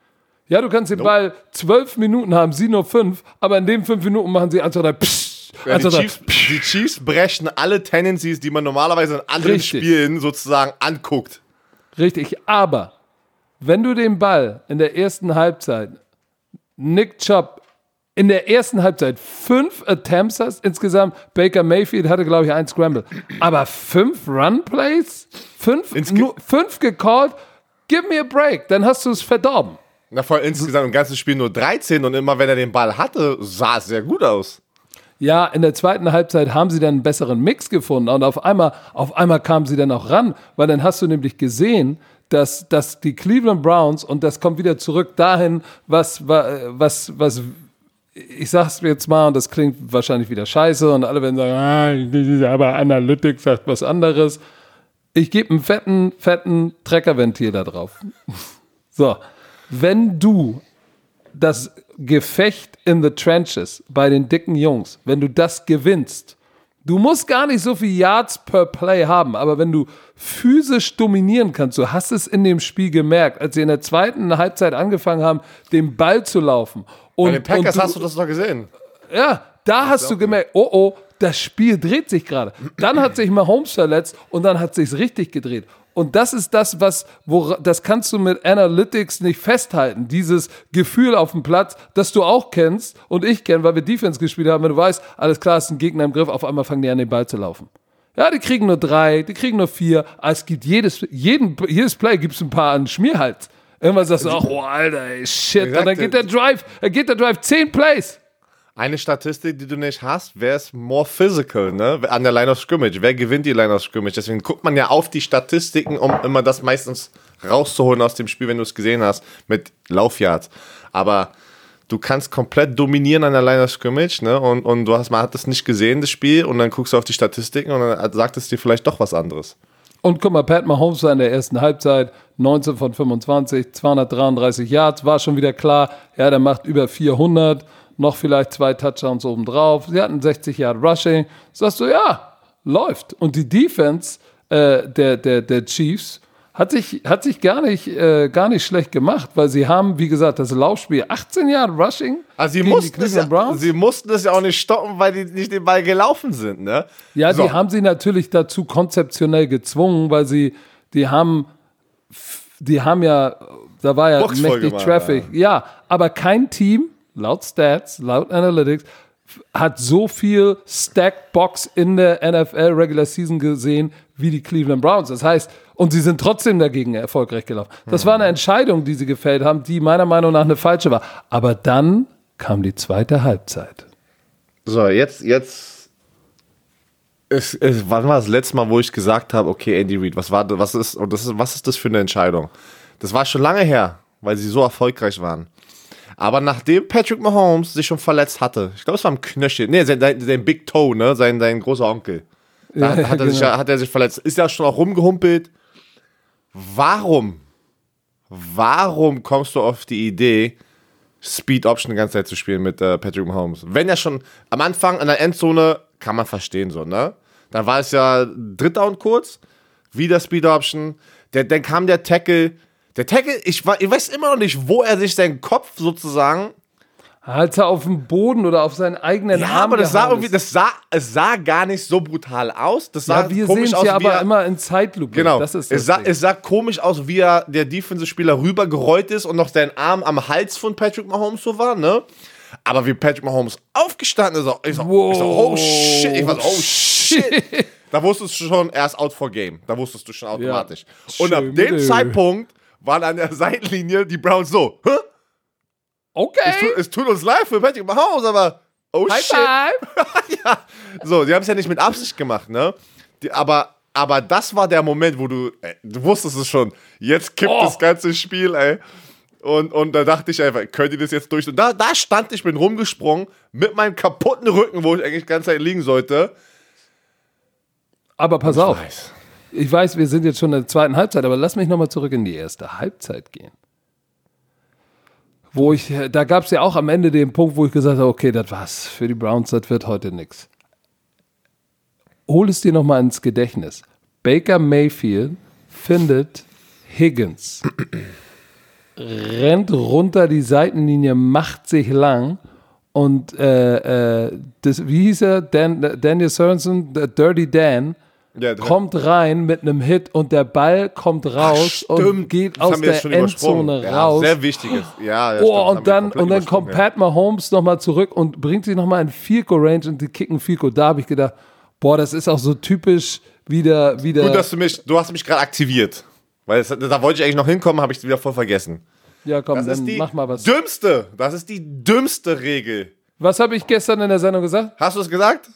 Ja, du kannst den Ball zwölf Minuten haben, sie nur fünf, aber in den fünf Minuten machen sie eins, psch,
Ja, die, Chiefs, die Chiefs brechen alle Tendencies, die man normalerweise in anderen
Richtig.
Spielen sozusagen anguckt.
Richtig, aber wenn du den Ball in der ersten Halbzeit, Nick Chubb, in der ersten Halbzeit fünf Attempts hast, insgesamt Baker Mayfield hatte, glaube ich, ein Scramble, aber fünf Run-Plays, fünf,
Insge-
fünf gecallt, give me a break, dann hast du es verdorben.
Na, voll insgesamt im ganzen Spiel nur 13 und immer wenn er den Ball hatte, sah es sehr gut aus.
Ja, in der zweiten Halbzeit haben sie dann einen besseren Mix gefunden und auf einmal, auf einmal kamen sie dann auch ran, weil dann hast du nämlich gesehen, dass, dass die Cleveland Browns, und das kommt wieder zurück dahin, was, wa- was, was, ich sag's jetzt mal, und das klingt wahrscheinlich wieder scheiße und alle werden sagen, ah, aber Analytics sagt was anderes. Ich gebe einen fetten, fetten Treckerventil da drauf. So, wenn du das Gefecht in the trenches bei den dicken Jungs, wenn du das gewinnst, du musst gar nicht so viel Yards per Play haben, aber wenn du physisch dominieren kannst, du hast es in dem Spiel gemerkt, als sie in der zweiten Halbzeit angefangen haben, den Ball zu laufen. Und,
Bei den Packers
und
hast du das doch gesehen.
ja, da hast du gemerkt, oh oh, das Spiel dreht sich gerade. Dann hat sich Mahomes verletzt und dann hat sich's richtig gedreht. Und das ist das, was, wo, das kannst du mit Analytics nicht festhalten. Dieses Gefühl auf dem Platz, das du auch kennst und ich kenne, weil wir Defense gespielt haben, wenn du weißt, alles klar, ist ein Gegner im Griff, auf einmal fangen die an, den Ball zu laufen. Ja, die kriegen nur drei, die kriegen nur vier. Aber es gibt jedes, jeden, jedes Play gibt es ein paar an Schmierhals. Irgendwann sagst du, ach, oh, Alter, ey, shit. Und dann geht der Drive, dann geht der Drive zehn Plays.
Eine Statistik, die du nicht hast, wer ist more physical, ne? An der Line of Scrimmage. Wer gewinnt die Line of Scrimmage? Deswegen guckt man ja auf die Statistiken, um immer das meistens rauszuholen aus dem Spiel, wenn du es gesehen hast, mit Laufyards. Aber du kannst komplett dominieren an der Line of Scrimmage, ne? Und, und du hast, man hat das nicht gesehen, das Spiel, und dann guckst du auf die Statistiken und dann sagt es dir vielleicht doch was anderes.
Und guck mal, Pat Mahomes war in der ersten Halbzeit 19 von 25, 233 Yards, war schon wieder klar, ja, der macht über 400, noch vielleicht zwei Touchdowns obendrauf. Sie hatten 60 Yard Rushing. Sagst du, ja, läuft. Und die Defense äh, der, der, der Chiefs hat sich, hat sich gar, nicht, äh, gar nicht schlecht gemacht, weil sie haben, wie gesagt, das Laufspiel 18 Yard Rushing
Also sie
gegen
mussten,
die
es ja, sie mussten es ja auch nicht stoppen, weil die nicht den Ball gelaufen sind, ne?
Ja,
So.
die haben sie natürlich dazu konzeptionell gezwungen, weil sie, die haben, die haben ja Da war ja mächtig Traffic. Ja. aber kein Team, laut Stats, laut Analytics, hat so viel Stacked Box in der NFL Regular Season gesehen wie die Cleveland Browns. Das heißt, und sie sind trotzdem dagegen erfolgreich gelaufen. Das war eine Entscheidung, die sie gefällt haben, die meiner Meinung nach eine falsche war. Aber dann kam die zweite Halbzeit.
So, jetzt, jetzt. Es, es, wann war das letzte Mal, wo ich gesagt habe, okay, Andy Reid, was war was ist, und das ist, was ist das für eine Entscheidung? Das war schon lange her, weil sie so erfolgreich waren. Aber nachdem Patrick Mahomes sich schon verletzt hatte, ich glaube, es war am Knöchel, nee, sein, sein, Big Toe, ne, sein, sein großer Onkel.
Ja,
hat, er sich,
genau.
hat er sich verletzt. Ist ja schon auch rumgehumpelt. Warum? Warum kommst du auf die Idee, Speed Option die ganze Zeit zu spielen mit äh, Patrick Mahomes? Wenn ja schon am Anfang in der Endzone, kann man verstehen so, ne? Dann war es ja dritter und kurz, wieder Speed Option. Der, dann kam der Tackle. Der Tackle, ich, ich weiß immer noch nicht, wo er sich seinen Kopf sozusagen
Als er auf dem Boden oder auf seinen eigenen
ja,
Arm
aber das sah irgendwie, das sah, es sah gar nicht so brutal aus. Das sah
Ja, wir sehen
komisch
es
aus,
ja aber
er,
immer in Zeitlupe.
Genau.
Das ist
es,
das
sah,
Ding.
es sah komisch aus, wie er der Defensive-Spieler rübergerollt ist und noch sein Arm am Hals von Patrick Mahomes so war, ne? Aber wie Patrick Mahomes aufgestanden ist, ich so, ich so oh shit, ich war so, oh shit. Da wusstest du schon, er ist out for game. Da wusstest du schon automatisch. Und ab dem. Zeitpunkt waren an der Seitenlinie die Browns so, Hä?
okay.
Es, tut, es tut uns leid für Patrick Mahomes, aber oh
High
shit. ja. So, die haben es ja nicht mit Absicht gemacht, ne? Die, aber, aber das war der Moment, wo du, ey, du wusstest es schon, jetzt kippt
Oh.
das ganze Spiel, ey. Und, und da dachte ich einfach, könnt ihr das jetzt durch? Und da, da stand ich, bin rumgesprungen mit meinem kaputten Rücken, wo ich eigentlich die ganze Zeit liegen sollte.
Aber pass auf.
Weiß.
Ich weiß, wir sind jetzt schon in der zweiten Halbzeit, aber lass mich nochmal zurück in die erste Halbzeit gehen. Wo ich, da gab es ja auch am Ende den Punkt, wo ich gesagt habe, okay, das war's. Für die Browns, das wird heute nichts. Hol es dir nochmal ins Gedächtnis. Baker Mayfield findet Higgins, rennt runter die Seitenlinie, macht sich lang und äh, äh, das, wie hieß er? Dan, Daniel Sorensen, Dirty Dan,
Ja,
kommt rein mit einem Hit und der Ball kommt raus und geht
Das
aus der. Endzone
ja,
raus.
Sehr wichtiges. Ja, ja, stimmt, das
Oh,
wir
und dann, und dann kommt Pat Mahomes nochmal zurück und bringt sich nochmal in Field Goal Range und die kicken Field Goal. Da habe ich gedacht, boah, das ist auch so typisch wieder, wieder.
Ja. Gut, dass du mich, du hast mich gerade aktiviert. Weil es, da wollte ich eigentlich noch hinkommen, habe ich es wieder voll vergessen.
ja, komm,
Das
dann mach mal was.
dümmste, das ist die dümmste Regel.
Was habe ich gestern in der Sendung gesagt?
Hast du es gesagt?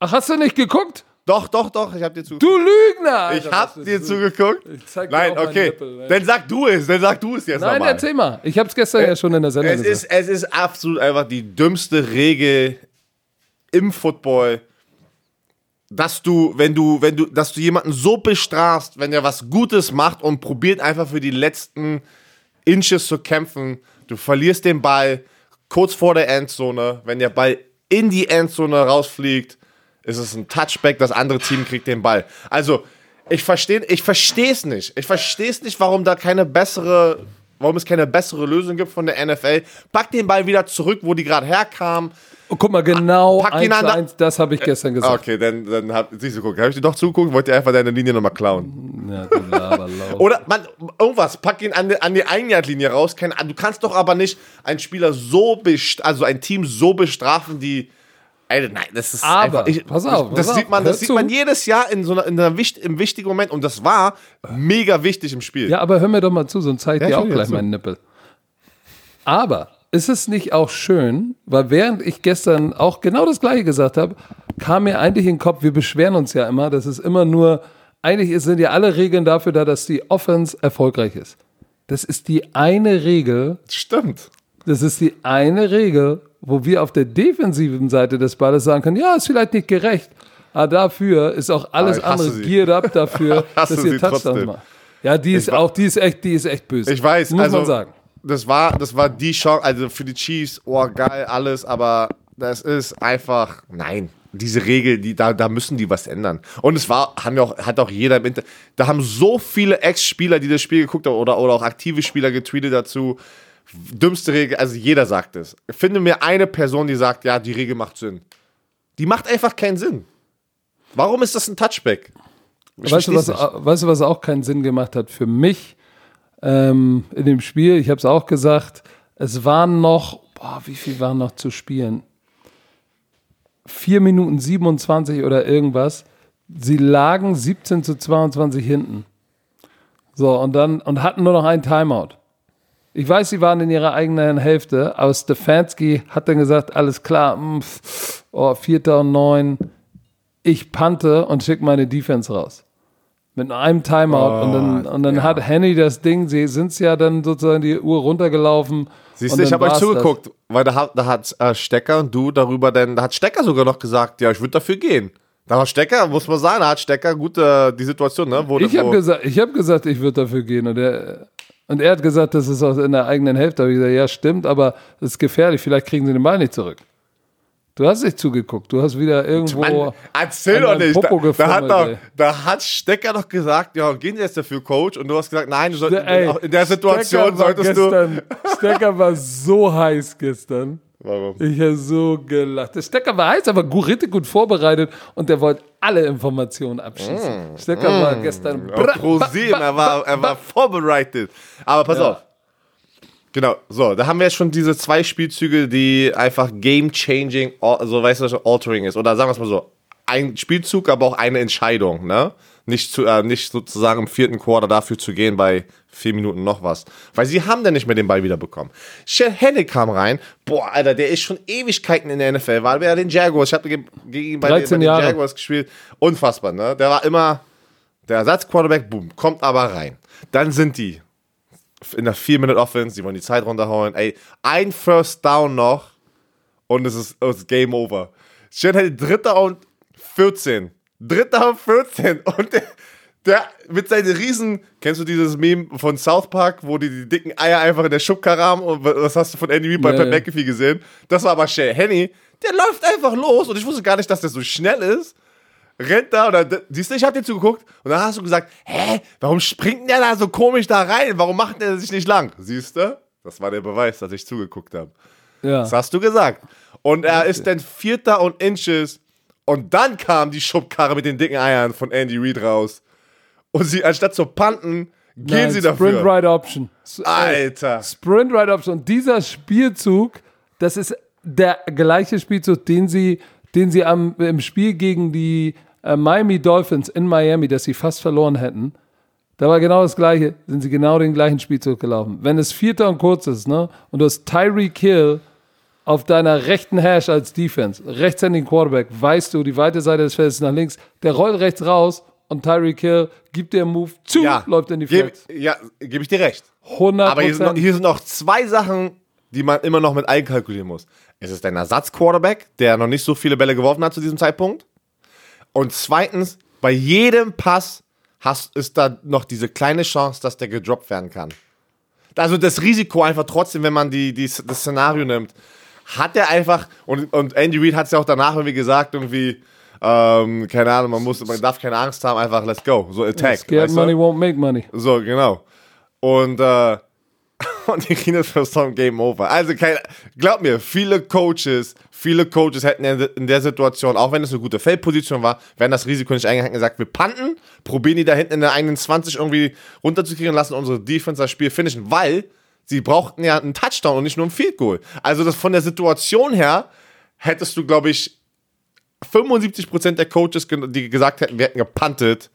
Ach, hast du nicht geguckt?
Doch, doch, doch, ich habe dir zu.
Du Lügner! Alter,
ich hab dir
du?
zugeguckt.
Ich zeig dir
Nein, okay.
Nippel, ey.
dann sag du es, dann sag du es jetzt
Nein,
nochmal.
erzähl mal. Ich habe es gestern ja schon in der Sendung
Es
gesagt.
ist, es ist absolut einfach die dümmste Regel im Football, dass du, wenn du, wenn du, dass du jemanden so bestrafst, wenn er was Gutes macht und probiert einfach für die letzten Inches zu kämpfen, du verlierst den Ball kurz vor der Endzone, wenn der Ball in die Endzone rausfliegt, ist es ein Touchback, das andere Team kriegt den Ball. Also, ich verstehe ich verstehe es nicht. Ich verstehe es nicht, warum da keine bessere, warum es keine bessere Lösung gibt von der NFL. Pack den Ball wieder zurück, wo die gerade herkamen.
Oh, guck mal, genau
Pack
1
ihn an
zu
der-
1, das habe ich gestern gesagt.
Okay, dann, dann hab, siehst du, guck, hab ich dir doch zugucken, wollte dir einfach deine Linie nochmal klauen.
Ja.
Oder, man, irgendwas, pack ihn an die, an die Einjahrlinie raus. Kein, du kannst doch aber nicht einen Spieler so, best also ein Team so bestrafen, die. Ey, nein, das ist
Aber,
einfach.
pass auf,
das
pass
sieht
auf,
man,
hör
das sieht
zu.
man jedes Jahr in so einer, in einer wicht, im wichtigen Moment und das war mega wichtig im Spiel.
Ja, aber hör mir doch mal zu, sonst zeige ich
Ja,
dir
ich
auch gleich
zu.
meinen Nippel. Aber ist es nicht auch schön, weil während ich gestern auch genau das gleiche gesagt habe, kam mir eigentlich in den Kopf, wir beschweren uns ja immer, das ist immer nur, eigentlich sind ja alle Regeln dafür da, dass die Offense erfolgreich ist. Das ist die eine Regel,
Stimmt.
Das ist die eine Regel, wo wir auf der defensiven Seite des Balles sagen können, ja, ist vielleicht nicht gerecht, aber dafür ist auch alles
hasse
andere geared up dafür, dass ihr
trotzdem.
macht. Ja, die ist auch, die ist echt, die ist echt böse.
Ich weiß,
Muss
also
man sagen.
das war, das war die Chance, also für die Chiefs, oh geil, alles, aber das ist einfach, nein, diese Regel, die, da, da müssen die was ändern. Und es war, haben ja auch, hat auch jeder im Inter da haben so viele Ex-Spieler, die das Spiel geguckt haben oder, oder auch aktive Spieler getweetet dazu. Dümmste Regel, also jeder sagt es. Finde mir eine Person, die sagt, ja, die Regel macht Sinn. Die macht einfach keinen Sinn. Warum ist das ein Touchback? Ich
Weißt du, was,
nicht.
weißt du, was auch keinen Sinn gemacht hat für mich? ähm, in dem Spiel. Ich habe es auch gesagt. Es waren noch, boah, wie viel waren noch zu spielen? 4 Minuten 27 oder irgendwas. Sie lagen 17 zu 22 hinten. So, und dann, und hatten nur noch einen Timeout. Ich weiß, sie waren in ihrer eigenen Hälfte, aber Stefanski hat dann gesagt, alles klar, mh, oh, vierter und neun, ich pante und schicke meine Defense raus. Mit einem Timeout.
Oh,
und dann, und dann
ja.
hat Henny das Ding, sie sind ja dann sozusagen die Uhr runtergelaufen.
Siehst du, ich habe euch zugeguckt, weil da hat, da hat äh, Stecker und du darüber, denn da hat Stecker sogar noch gesagt, ja, ich würde dafür gehen. Da hat Stecker, muss man sagen, da hat Stecker gut äh, die Situation, ne? Wo,
Das. Ich habe gesagt, ich hab gesagt, ich würde dafür gehen. Und er, und er hat gesagt, das ist aus in der eigenen Hälfte. Da habe ich gesagt, ja, stimmt, aber das ist gefährlich. Vielleicht kriegen sie den Ball nicht zurück. Du hast nicht zugeguckt. Du hast wieder irgendwo.
Mann, erzähl doch nicht. Da,
Popo
da, hat
gefummelt,
doch, da hat Stecker doch gesagt, ja, gehen Sie jetzt dafür, Coach. Und du hast gesagt, nein, du solltest, in der Situation
Stecker
solltest du.
gestern, Stecker war so heiß gestern.
Warum?
Ich habe so gelacht. Der Stecker war heiß, aber richtig gut vorbereitet und der wollte alle Informationen abschießen. Stecker war gestern.
Auf Pro 7, er war, er war vorbereitet. Aber pass
Ja.
auf. Genau, so, da haben wir jetzt schon diese zwei Spielzüge, die einfach game-changing, also weißt du, altering ist. Oder sagen wir es mal so, ein Spielzug, aber auch eine Entscheidung, ne? Nicht, zu, äh, nicht sozusagen im vierten Quarter dafür zu gehen bei vier Minuten noch was. Weil sie haben dann nicht mehr den Ball wiederbekommen. Shell Hennig kam rein. Boah, Alter, der ist schon Ewigkeiten in der NFL. War bei den Jaguars. Ich habe gegen ihn bei, den,
13
bei den. Jaguars gespielt. Unfassbar, ne? Der war immer der Ersatzquarterback, boom, kommt aber rein. Dann sind die in der 4-Minute-Offense, die wollen die Zeit runterhauen. Ey, ein First Down noch und es ist, es ist Game Over. Halt Dritter und 14. Dritter und 14. Und der, der mit seinen riesen, kennst du dieses Meme von South Park, wo die die dicken Eier einfach in der Schubkarre haben und was hast du von Andy Reid bei
Ja,
Pat
ja.
McAfee gesehen? Das war aber Shay Henny. Der läuft einfach los und ich wusste gar nicht, dass der so schnell ist rennt da und dann, siehst du, ich hab dir zugeguckt und dann hast du gesagt, hä, warum springt der da so komisch da rein? Warum macht der sich nicht lang? Siehst du? Das war der Beweis, dass ich zugeguckt habe.
Ja.
Das hast du gesagt. Und er ist dann Vierter und Inches und dann kam die Schubkarre mit den dicken Eiern von Andy Reid raus. Und sie, anstatt zu panten, gehen
Nein,
sie
Sprint
dafür.
Right Option. S- äh,
Alter.
Sprint Right Option. Und dieser Spielzug, das ist der gleiche Spielzug, den sie, den sie am, im Spiel gegen die äh, Miami Dolphins in Miami, das sie fast verloren hätten. Da war genau das Gleiche, sind sie genau den gleichen Spielzug gelaufen. Wenn es vierter und kurz ist, ne, und du hast Tyreek Hill auf deiner rechten Hash als Defense, rechtshändigen Quarterback, weißt du, die weite Seite des Feldes ist nach links, der rollt rechts raus und Tyreek Hill gibt dir einen Move zu,
Ja,
läuft in die
geb,
Flex.
ja, gebe ich dir recht.
100
Aber hier sind, noch, hier sind noch zwei Sachen, die man immer noch mit einkalkulieren muss. Es ist ein Ersatzquarterback, der noch nicht so viele Bälle geworfen hat zu diesem Zeitpunkt. Und zweitens, bei jedem Pass hast, ist da noch diese kleine Chance, dass der gedroppt werden kann. Also das Risiko einfach trotzdem, wenn man die, die, das Szenario nimmt, hat er einfach, und, und Andy Reid hat es ja auch danach irgendwie gesagt, irgendwie, ähm, keine Ahnung, man, muss, man darf keine Angst haben, einfach let's go, so attack.
Scared
weißt du?
money won't make money.
So, genau. Und, äh, und die das First Song Game Over. Also, kein, glaub mir, viele Coaches, viele Coaches hätten in der Situation, auch wenn es eine gute Feldposition war, wären das Risiko nicht eingegangen, hätten gesagt, wir panten, probieren die da hinten in der eigenen 20 irgendwie runterzukriegen und lassen unsere Defense das Spiel finishen, weil sie brauchten ja einen Touchdown und nicht nur ein Field Goal. Also, das von der Situation her hättest du, glaube ich, 75% der Coaches, die gesagt hätten, wir hätten gepantet,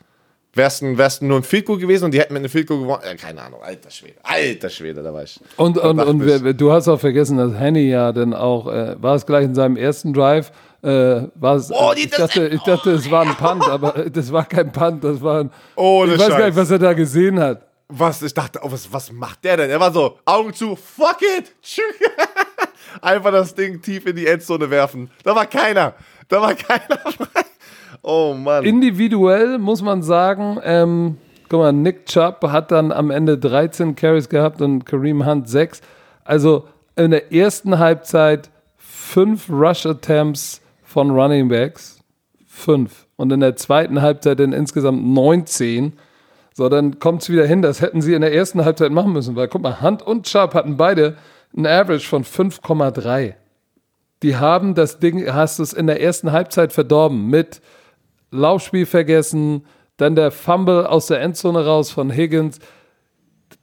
wär's ein, wär's nur ein Field Goal gewesen und die hätten mit einem Field Goal gewonnen. Äh, keine Ahnung, alter Schwede. Alter Schwede, da war ich.
Und, und, und wer- du hast auch vergessen, dass Henny ja dann auch, äh, war es gleich in seinem ersten Drive, äh, war es,
Oh, die-
ich, dachte, ich dachte, es war ein Punt, aber äh, das war kein Punt, das war ein,
Ohne
ich weiß gar
Scheiß.
nicht, was er da gesehen hat.
Was? Ich dachte, oh, was, was macht der denn? Er war so, Augen zu, fuck it! Einfach das Ding tief in die Endzone werfen. Da war keiner. Da war keiner frei. Oh Mann.
Individuell muss man sagen, ähm, guck mal, Nick Chubb hat dann am Ende 13 Carries gehabt und Kareem Hunt 6. Also in der ersten Halbzeit fünf Rush Attempts von Running Backs. Fünf. Und in der zweiten Halbzeit dann insgesamt 19. So, dann kommt es wieder hin, das hätten sie in der ersten Halbzeit machen müssen, weil guck mal, Hunt und Chubb hatten beide ein Average von 5,3. Die haben das Ding, hast es in der ersten Halbzeit verdorben mit Laufspiel vergessen, dann der Fumble aus der Endzone raus von Higgins.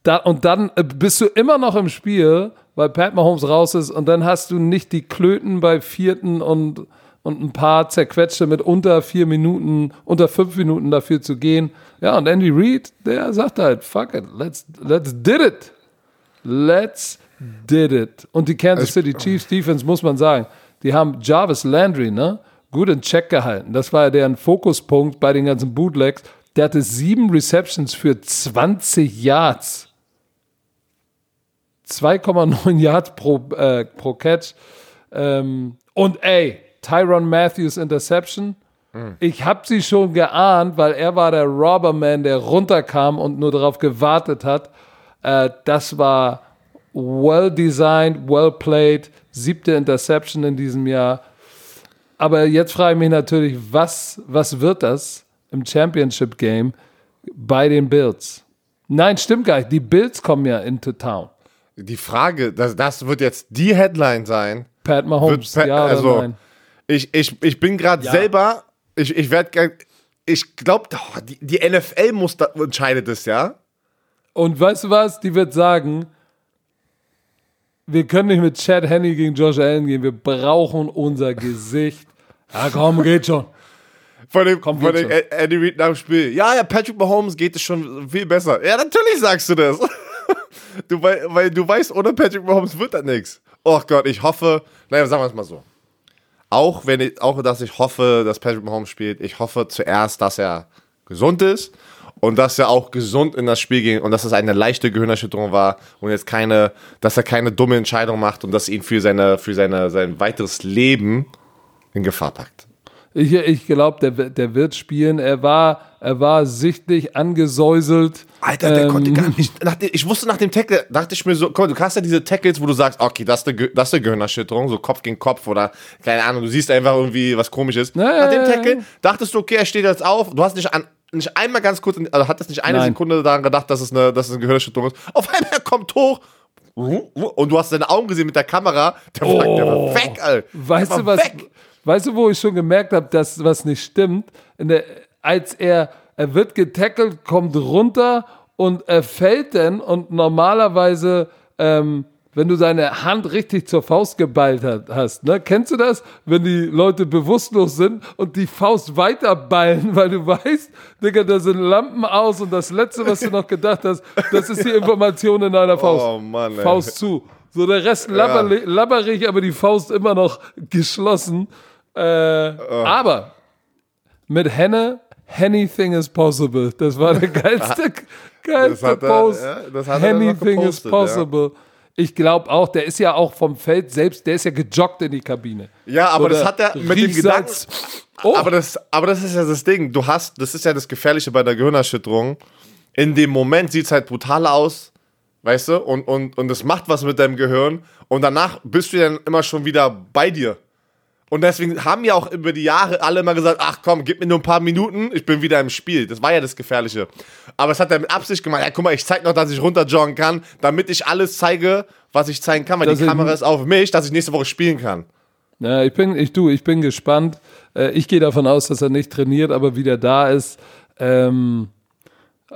da, und dann äh, bist du immer noch im Spiel, weil Pat Mahomes raus ist und dann hast du nicht die Klöten bei vierten und, und ein paar zerquetschte mit unter vier Minuten, unter fünf Minuten dafür zu gehen. Ja, und Andy Reid, der sagt halt, fuck it, let's, let's did it. Let's did it. Und die Kansas City Chiefs Defense, muss man sagen, die haben Jarvis Landry, ne? Gut in Check gehalten. Das war ja deren Fokuspunkt bei den ganzen Bootlegs. Der hatte sieben Receptions für 20 Yards. 2,9 Yards pro, äh, pro Catch. Ähm, und ey, Tyron Matthews Interception. Ich habe sie schon geahnt, weil er war der Robberman, der runterkam und nur darauf gewartet hat. Äh, das war well designed, well played. Siebte Interception in diesem Jahr. Aber jetzt frage ich mich natürlich, was, was wird das im Championship Game bei den Bills? Nein, stimmt gar nicht. Die Bills kommen ja into town.
Die Frage, das, das wird jetzt die Headline sein.
Pat Mahomes,
Pat-
ja oder
also,
nein?
Ich, ich, ich bin gerade
Ja.
selber, ich, ich werde, ich glaube, die, die NFL muss da, entscheidet es, ja?
Und weißt du was? Die wird sagen, wir können nicht mit Chad Henney gegen Josh Allen gehen. Wir brauchen unser Gesicht. Ja, komm, geht schon.
Von dem,
Komm,
von dem Andy Reid nach dem Spiel. Ja, ja, Patrick Mahomes geht es schon viel besser. Ja, natürlich sagst du das. Du, weil, weil du weißt, ohne Patrick Mahomes wird das nichts. Oh Gott, ich hoffe, naja, sagen wir es mal so. Auch wenn ich, auch dass ich hoffe, dass Patrick Mahomes spielt, ich hoffe zuerst, dass er gesund ist und dass er auch gesund in das Spiel ging und dass es eine leichte Gehirnerschütterung war und jetzt keine, dass er keine dumme Entscheidung macht und dass ihn für seine, für seine, sein weiteres Leben in Gefahr packt.
Ich, ich glaube, der, wird- der wird spielen. Er war, er war sichtlich angesäuselt.
Alter, der
Ähm,
konnte gar nicht. Nach ich wusste nach dem Tackle, dachte ich mir so, mal, du hast ja diese Tackles, wo du sagst, okay, das ist eine, das ist eine Gehirnerschütterung, so Kopf gegen Kopf oder keine Ahnung, du siehst einfach irgendwie was komisches.
Ja,
nach dem Tackle dachtest du, okay, er steht jetzt auf, du hast nicht an nicht einmal ganz kurz, also hattest nicht eine
Nein.
Sekunde daran gedacht, dass es eine, dass es eine Gehirnerschütterung ist. Auf einmal er kommt hoch und du hast seine Augen gesehen mit der Kamera, der, war, der war weg, Alter.
Oh. Weißt du, was,
weg.
weißt du, wo ich schon gemerkt habe, dass was nicht stimmt? Der, als er, er wird getackelt, kommt runter und er fällt dann und normalerweise, ähm, wenn du deine Hand richtig zur Faust geballt hast, ne? Kennst du das? Wenn die Leute bewusstlos sind und die Faust weiterballen, weil du weißt, Digga, da sind Lampen aus und das Letzte, was du noch gedacht hast, das ist die Information in deiner Faust.
Oh Mann, ey.
Faust zu. So der Rest labberli- labberig, aber die Faust immer noch geschlossen. Äh, Aber mit Henne, anything is possible. Das war der geilste, geilste
Das er-
Post.
ja, das
anything is possible. Ich glaube auch, der ist ja auch vom Feld selbst, der ist ja gejoggt in die Kabine.
Ja, aber
Oder
das hat er mit dem Gedanken.
Oh,
Aber, das, aber das ist ja das Ding. Du hast, das ist ja das Gefährliche bei der Gehirnerschütterung. In dem Moment sieht es halt brutal aus, weißt du? Und, und, und es macht was mit deinem Gehirn. Und danach bist du dann immer schon wieder bei dir. Und deswegen haben ja auch über die Jahre alle immer gesagt, ach komm, gib mir nur ein paar Minuten, ich bin wieder im Spiel. Das war ja das Gefährliche. Aber es hat er mit Absicht gemacht, ja guck mal, ich zeig noch, dass ich runterjoggen kann, damit ich alles zeige, was ich zeigen kann, weil
Das
die Kamera ist auf mich, dass ich nächste Woche spielen kann.
Ja, ich bin, ich du, ich bin gespannt. Äh, ich gehe davon aus, dass er nicht trainiert, aber wieder da ist. Ähm,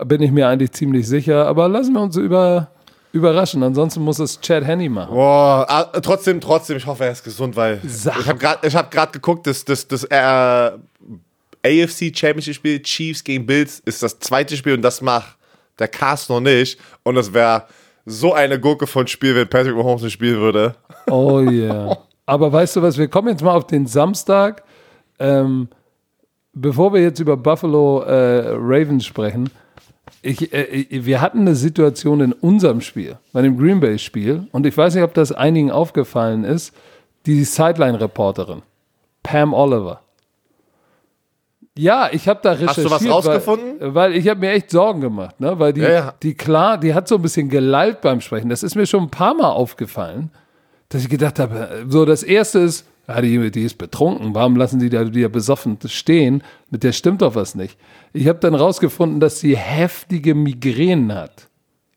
bin ich mir eigentlich ziemlich sicher. Aber lassen wir uns über, überraschen. Ansonsten muss es Chad Henney machen.
Boah, ah, trotzdem, trotzdem, ich hoffe, er ist gesund, weil
Sag-
ich habe gerade hab geguckt, das, das, das äh, AFC Championship Spiel Chiefs gegen Bills ist das zweite Spiel und das macht der Cast noch nicht und es wäre so eine Gurke von Spiel, wenn Patrick Mahomes nicht spielen würde.
Oh yeah. Aber weißt du was, wir kommen jetzt mal auf den Samstag. Ähm, bevor wir jetzt über Buffalo äh, Ravens sprechen, ich, äh, ich- wir hatten eine Situation in unserem Spiel, bei dem Green Bay Spiel, und ich weiß nicht, ob das einigen aufgefallen ist, die Sideline-Reporterin, Pam Oliver. Ja, ich habe da recherchiert.
du was rausgefunden?
Weil, weil ich habe mir echt Sorgen gemacht, ne? weil die,
Ja, ja.
die klar, die hat so ein bisschen gelallt beim Sprechen. Das ist mir schon ein paar Mal aufgefallen, dass ich gedacht habe, so das erste ist, ja, die, die ist betrunken, warum lassen die da die da besoffen stehen? Mit der stimmt doch was nicht. Ich habe dann rausgefunden, dass sie heftige Migränen hat.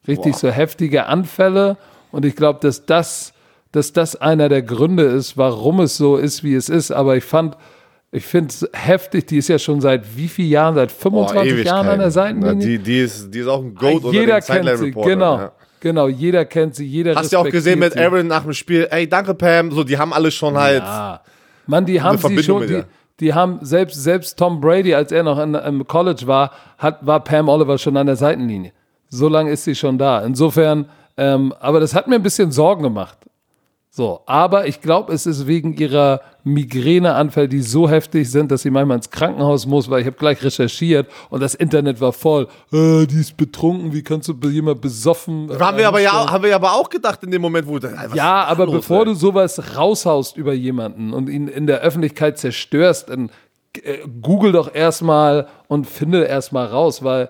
Richtig so heftige Anfälle und ich glaube, dass das, dass das einer der Gründe ist, warum es so ist, wie es ist. Aber ich fand, Ich finde es heftig, die ist ja schon seit wie vielen Jahren, seit 25 Jahren an der Seitenlinie.
Na, die, die, ist, die ist auch ein Goat
jeder
oder den
kennt sie, genau.
Ja.
Genau, jeder kennt sie, jeder
Hast du auch gesehen mit. Aaron nach dem Spiel, ey, danke Pam, so, die haben alle schon halt,
Ja. Mann, die haben sie schon, die, die haben selbst, selbst Tom Brady, als er noch in, im College war, hat, war Pam Oliver schon an der Seitenlinie. So lange ist sie schon da. Insofern, ähm, aber das hat mir ein bisschen Sorgen gemacht. So, aber ich glaube, es ist wegen ihrer Migräneanfälle, die so heftig sind, dass sie manchmal ins Krankenhaus muss, weil ich habe gleich recherchiert und das Internet war voll. Äh, die ist betrunken, wie kannst du jemand besoffen?
haben wir aber ja, haben wir aber auch gedacht in dem Moment, wo, was
Ja, aber
los,
bevor
ey?
du sowas raushaust über jemanden und ihn in der Öffentlichkeit zerstörst, dann äh, google doch erstmal und finde erstmal raus, weil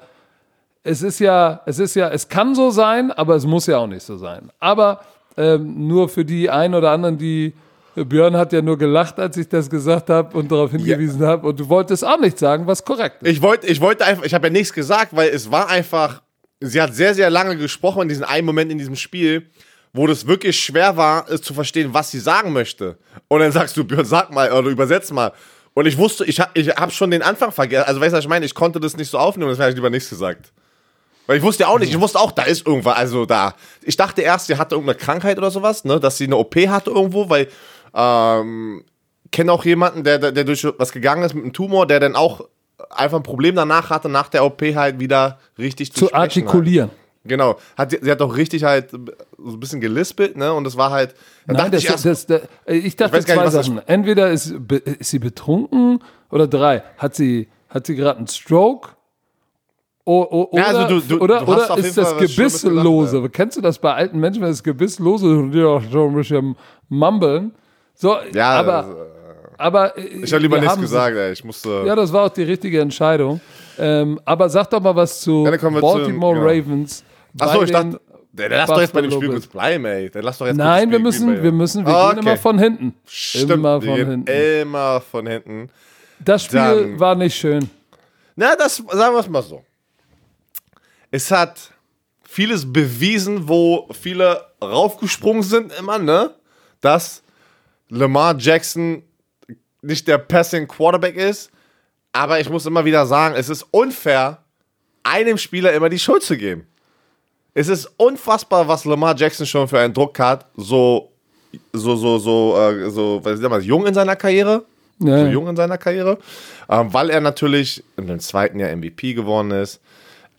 es ist ja, es ist ja, es kann so sein, aber es muss ja auch nicht so sein. Aber ähm, nur für die ein oder anderen, die Björn hat ja nur gelacht, als ich das gesagt habe und darauf hingewiesen habe. Und du wolltest auch nicht sagen, was korrekt ist.
Ich wollte, ich wollte einfach, ich habe ja nichts gesagt, weil es war einfach, sie hat sehr, sehr lange gesprochen in diesem einen Moment in diesem Spiel, wo das wirklich schwer war, es zu verstehen, was sie sagen möchte. Und dann sagst du, Björn, sag mal oder übersetz mal. Und ich wusste, ich habe ich hab schon den Anfang vergessen. Also weißt du, was ich meine? Ich konnte das nicht so aufnehmen, deswegen habe ich lieber nichts gesagt. Weil ich wusste ja auch nicht, ich wusste auch, da ist irgendwas, also da. Ich dachte erst, sie hatte irgendeine Krankheit oder sowas, ne, dass sie eine OP hatte irgendwo, weil, ähm, kenne auch jemanden, der, der, durch was gegangen ist mit einem Tumor, der dann auch einfach ein Problem danach hatte, nach der OP halt wieder richtig
Zu
Halt.
artikulieren.
Genau. Hat, sie hat auch richtig halt so ein bisschen gelispelt, ne, und das war halt, dann
Nein,
dachte
das,
ich erst,
das, das, ich dachte
Ich
zwei
nicht,
Sachen. Entweder ist, ist sie betrunken oder drei. Hat sie, hat sie gerade einen Stroke? O, o, oder
Ja, also du- du-
oder,
du
oder ist das Gebisslose? Kennst du das bei alten Menschen, wenn das Gebisslose auch so ein bisschen mumbeln? So,
ja,
aber,
also,
aber
ich habe lieber nichts gesagt, ey, ich musste,
Ja, das war auch die richtige Entscheidung. Ähm, aber sag doch mal was zu
Ja,
Baltimore
zu- ja.
Ravens.
Achso, ich dachte, der, der lass doch jetzt bei dem Spiel kurz bleiben, ey, der lass doch jetzt
Nein, wir müssen, wir müssen, wir
Ah,
gehen immer
okay.
von hinten.
Stimmt,
immer von hinten.
immer von hinten.
Das Spiel
Dann-
war nicht schön.
Na, das sagen wir es mal so. Es hat vieles bewiesen, wo viele raufgesprungen sind immer, ne? Dass Lamar Jackson nicht der Passing Quarterback ist. Aber ich muss immer wieder sagen, es ist unfair, einem Spieler immer die Schuld zu geben. Es ist unfassbar, was Lamar Jackson schon für einen Druck hat, so, so, so, so, äh, so, was ist das, jung in seiner Karriere
Ja.
so jung in seiner Karriere, ähm, weil er natürlich dem zweiten Jahr MVP geworden ist.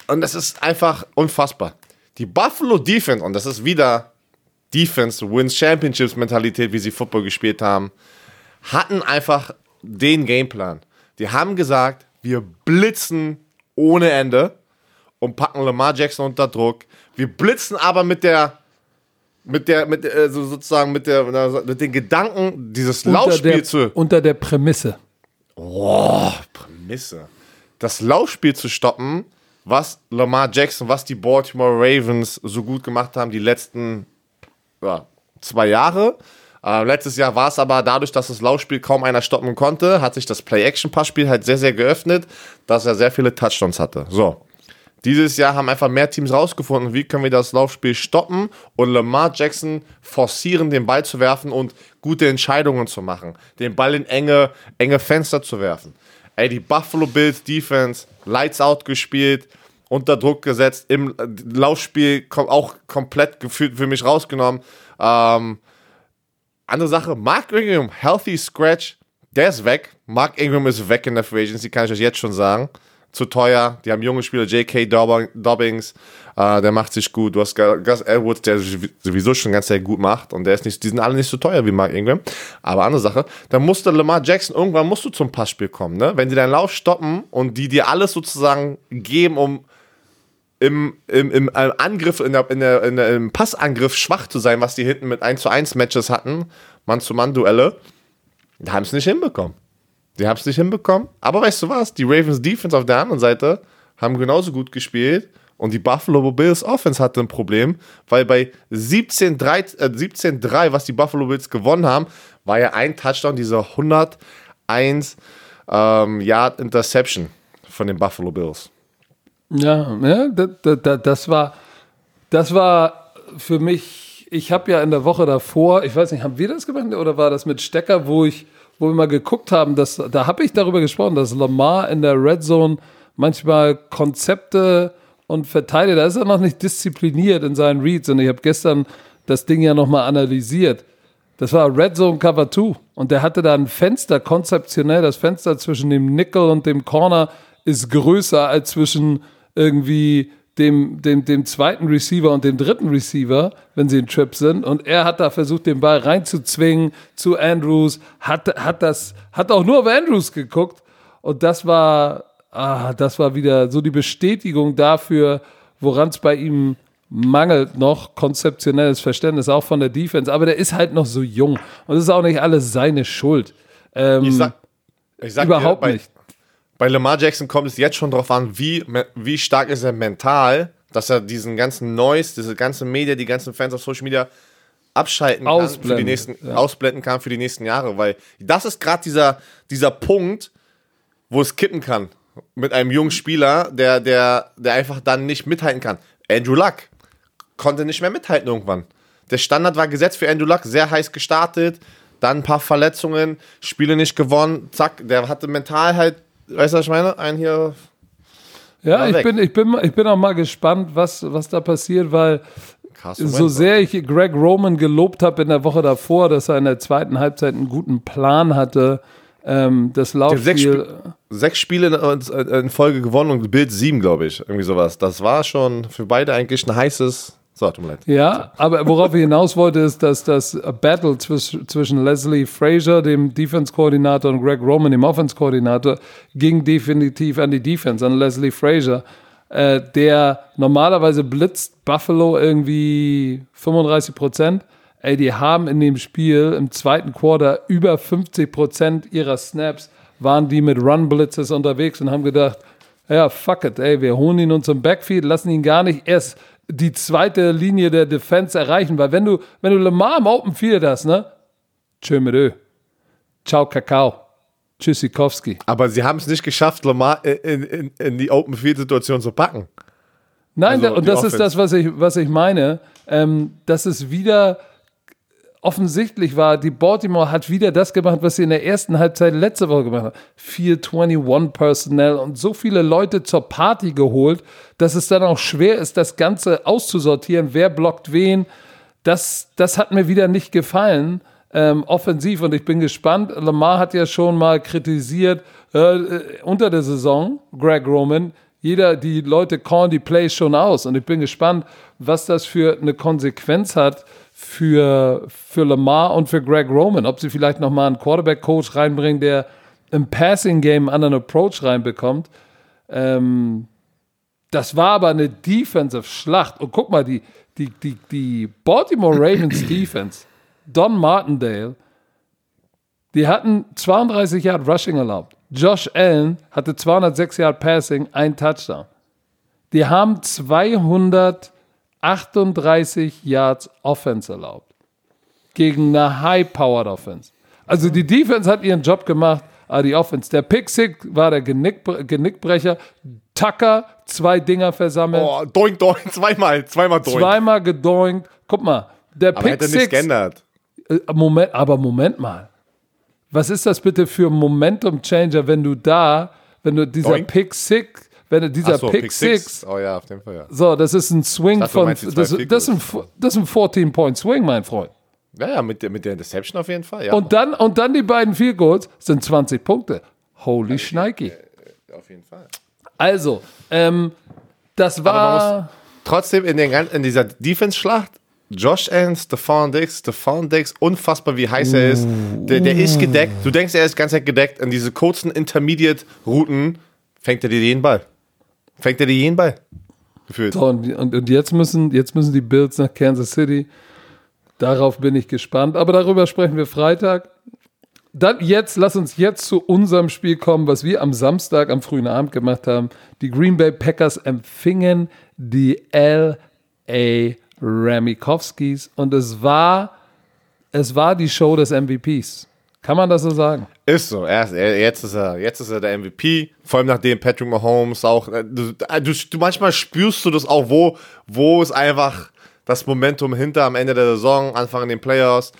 Und das ist einfach unfassbar. Die Buffalo Defense, und das ist wieder Defense wins Championships Mentalität, wie sie Football gespielt haben, hatten einfach den Gameplan. Die haben gesagt, wir blitzen ohne Ende und packen Lamar Jackson unter Druck. Wir blitzen aber mit der mit der mit äh, so sozusagen mit der mit den Gedanken dieses
Unter
Laufspiel
der,
zu
unter der Prämisse.
Prämisse. Das Laufspiel zu stoppen, was Lamar Jackson, was die Baltimore Ravens so gut gemacht haben die letzten ja, zwei Jahre. Äh, letztes Jahr war es aber dadurch, dass das Laufspiel kaum einer stoppen konnte, hat sich das Play-Action-Passspiel halt sehr, sehr geöffnet, dass er sehr viele Touchdowns hatte. So. Dieses Jahr haben einfach mehr Teams rausgefunden, wie können wir das Laufspiel stoppen und Lamar Jackson forcieren, den Ball zu werfen und gute Entscheidungen zu machen. Den Ball in enge, enge Fenster zu werfen. Ey, die Buffalo Bills Defense, Lights Out gespielt, unter Druck gesetzt, im Laufspiel kom auch komplett gefühlt für mich rausgenommen. Ähm, andere Sache, Mark Ingram, Healthy Scratch, der ist weg. Mark Ingram ist weg in der Free Agency, kann ich euch jetzt schon sagen. Zu teuer. Die haben junge Spieler, J.K. Dobb- Dobbins, äh, der macht sich gut. Du hast Gu- Gus Edwards, der sowieso schon ganz sehr gut macht. Und der ist nicht, die sind alle nicht so teuer wie Mark Ingram. Aber andere Sache, dann musste Lamar Jackson, irgendwann musst du zum Passspiel kommen. Ne? Wenn sie deinen Lauf stoppen und die dir alles sozusagen geben, um im, im, im äh, Angriff, in der, in der, in der, im Passangriff schwach zu sein, was die hinten mit 1 zu 1 Matches hatten, Mann-zu-Mann-Duelle, die haben es nicht hinbekommen. Die haben es nicht hinbekommen. Aber weißt du was? Die Ravens Defense auf der anderen Seite haben genauso gut gespielt. Und die Buffalo Bills Offense hatte ein Problem, weil bei 17-3, äh, 17-3, was die Buffalo Bills gewonnen haben, war ja ein Touchdown, dieser 101 ähm, Yard Interception von den Buffalo Bills.
Ja, ja das, das, das war das war für mich, ich habe ja in der Woche davor, ich weiß nicht, haben wir das gemacht oder war das mit Stecker, wo ich wo wir mal geguckt haben, dass, da habe ich darüber gesprochen, dass Lamar in der Red Zone manchmal Konzepte und verteidigt, da ist er noch nicht diszipliniert in seinen Reads und ich habe gestern das Ding ja nochmal analysiert. Das war Red Zone Cover 2 und der hatte da ein Fenster, konzeptionell, das Fenster zwischen dem Nickel und dem Corner ist größer als zwischen irgendwie dem, dem, dem zweiten Receiver und dem dritten Receiver, wenn sie in Trip sind. Und er hat da versucht, den Ball reinzuzwingen zu Andrews, hat, hat, das, hat auch nur auf Andrews geguckt. Und das war, ah, das war wieder so die Bestätigung dafür, woran es bei ihm mangelt noch konzeptionelles Verständnis, auch von der Defense. Aber der ist halt noch so jung. Und es ist auch nicht alles seine Schuld. Ähm,
Ich sag, ich sag
überhaupt
dir, bei,
nicht.
Bei Lamar Jackson kommt es jetzt schon darauf an, wie, wie stark ist er mental, dass er diesen ganzen Noise, diese ganzen Media, die ganzen Fans auf Social Media abschalten kann, für die
Ausblenden,
nächsten,
ja.
ausblenden kann für die nächsten Jahre. Weil das ist gerade dieser, dieser Punkt, wo es kippen kann. Mit einem jungen Spieler, der, der, der einfach dann nicht mithalten kann. Andrew Luck konnte nicht mehr mithalten irgendwann. Der Standard war gesetzt für Andrew Luck, sehr heiß gestartet, dann ein paar Verletzungen, Spiele nicht gewonnen, zack, der hatte mental halt, weißt du, was ich meine? Ein hier.
Ja, ich bin, ich, bin, ich bin auch mal gespannt, was, was da passiert, weil so sehr ich Greg Roman gelobt habe in der Woche davor, dass er in der zweiten Halbzeit einen guten Plan hatte, ähm, das
haben sechs,
Laufspiel.
Sp sechs Spiele in, in Folge gewonnen und Bild sieben, glaube ich. Irgendwie sowas. Das war schon für beide eigentlich ein heißes. So, tut mir leid.
Ja, aber worauf ich hinaus wollte, ist, dass das Battle zwisch, zwischen Leslie Frazier, dem Defense-Koordinator, und Greg Roman, dem Offense-Koordinator, ging definitiv an die Defense, an Leslie Frazier, äh, der normalerweise blitzt Buffalo irgendwie 35 Prozent. Ey, die haben in dem Spiel im zweiten Quarter über 50 Prozent ihrer Snaps waren die mit Run-Blitzes unterwegs und haben gedacht, ja, fuck it, ey, wir holen ihn uns im Backfield, lassen ihn gar nicht erst die zweite Linie der Defense erreichen, weil wenn du, wenn du Lamar im Open Field hast, ne? Tschö mit Ö. Ciao, Kakao. Tschüssikowski.
Aber sie haben es nicht geschafft, Lamar in, in, in die Open Field Situation zu packen.
Nein,
Also
da, und das ist
Offense.
das, was ich, was ich meine. Ähm, dass es wieder offensichtlich war, die Baltimore hat wieder das gemacht, was sie in der ersten Halbzeit letzte Woche gemacht hat. 421 Personnel und so viele Leute zur Party geholt, dass es dann auch schwer ist, das Ganze auszusortieren, wer blockt wen. Das, das hat mir wieder nicht gefallen. Ähm, offensiv und ich bin gespannt. Lamar hat ja schon mal kritisiert äh, äh, unter der Saison, Greg Roman, jeder, die Leute callen die Plays schon aus. Und ich bin gespannt, was das für eine Konsequenz hat für, für Lamar und für Greg Roman. Ob sie vielleicht nochmal einen Quarterback-Coach reinbringen, der im Passing-Game einen anderen Approach reinbekommt. Ähm, das war aber eine Defensive-Schlacht. Und guck mal, die, die, die, die Baltimore Ravens Defense, Don Martindale, die hatten 32 Yard Rushing erlaubt. Josh Allen hatte 206 Yard Passing, ein Touchdown. Die haben 238 Yards Offense erlaubt. Gegen eine High-Powered Offense. Also die Defense hat ihren Job gemacht, aber die Offense. Der Pick Six war der Genickbre Genickbrecher. Tucker, zwei Dinger versammelt.
Oh, doink, doink, zweimal, zweimal doink.
Zweimal gedoinkt. Guck mal, der
Aber
Pick
hätte nichts
Six.
geändert.
Äh, Moment, aber Moment mal. Was ist das bitte für ein Momentum Changer, wenn du da, wenn du dieser
Doink.
Pick wenn dieser
so,
Pick, Six,
Oh ja, auf jeden Fall, ja.
so, das ist ein Swing
dachte,
von, das, das, ist ein, das ist ein 14-Point-Swing, mein Freund.
Ja, ja, mit der, mit der Interception auf jeden Fall, ja.
Und dann, und dann die beiden Field Goals sind 20 Punkte. Holy Schneiki.
auf jeden Fall.
Also, ähm, das war,
Trotzdem in, den, in dieser Defense-Schlacht, Josh Allen, Stephon Diggs, Stephon Diggs, unfassbar wie heiß er ist. Der, der ist gedeckt. Du denkst, er ist ganz gedeckt. In diese kurzen Intermediate-Routen fängt er dir jeden Ball. Fängt er dir jeden Ball. Gefühlt.
So, und, und, und jetzt, müssen, jetzt müssen die Bills nach Kansas City. Darauf bin ich gespannt. Aber darüber sprechen wir Freitag. Dann jetzt, lass uns jetzt zu unserem Spiel kommen, was wir am Samstag, am frühen Abend gemacht haben. Die Green Bay Packers empfingen die L.A. Ramikowskis und es war, es war die Show des MVPs. Kann man das so sagen?
Ist so. Er ist, er, jetzt, ist er, jetzt ist er der MVP. Vor allem nachdem Patrick Mahomes auch. äh, Du, du, du, manchmal spürst du das auch, wo, wo ist einfach das Momentum hinter am Ende der Saison, Anfang in den Playoffs.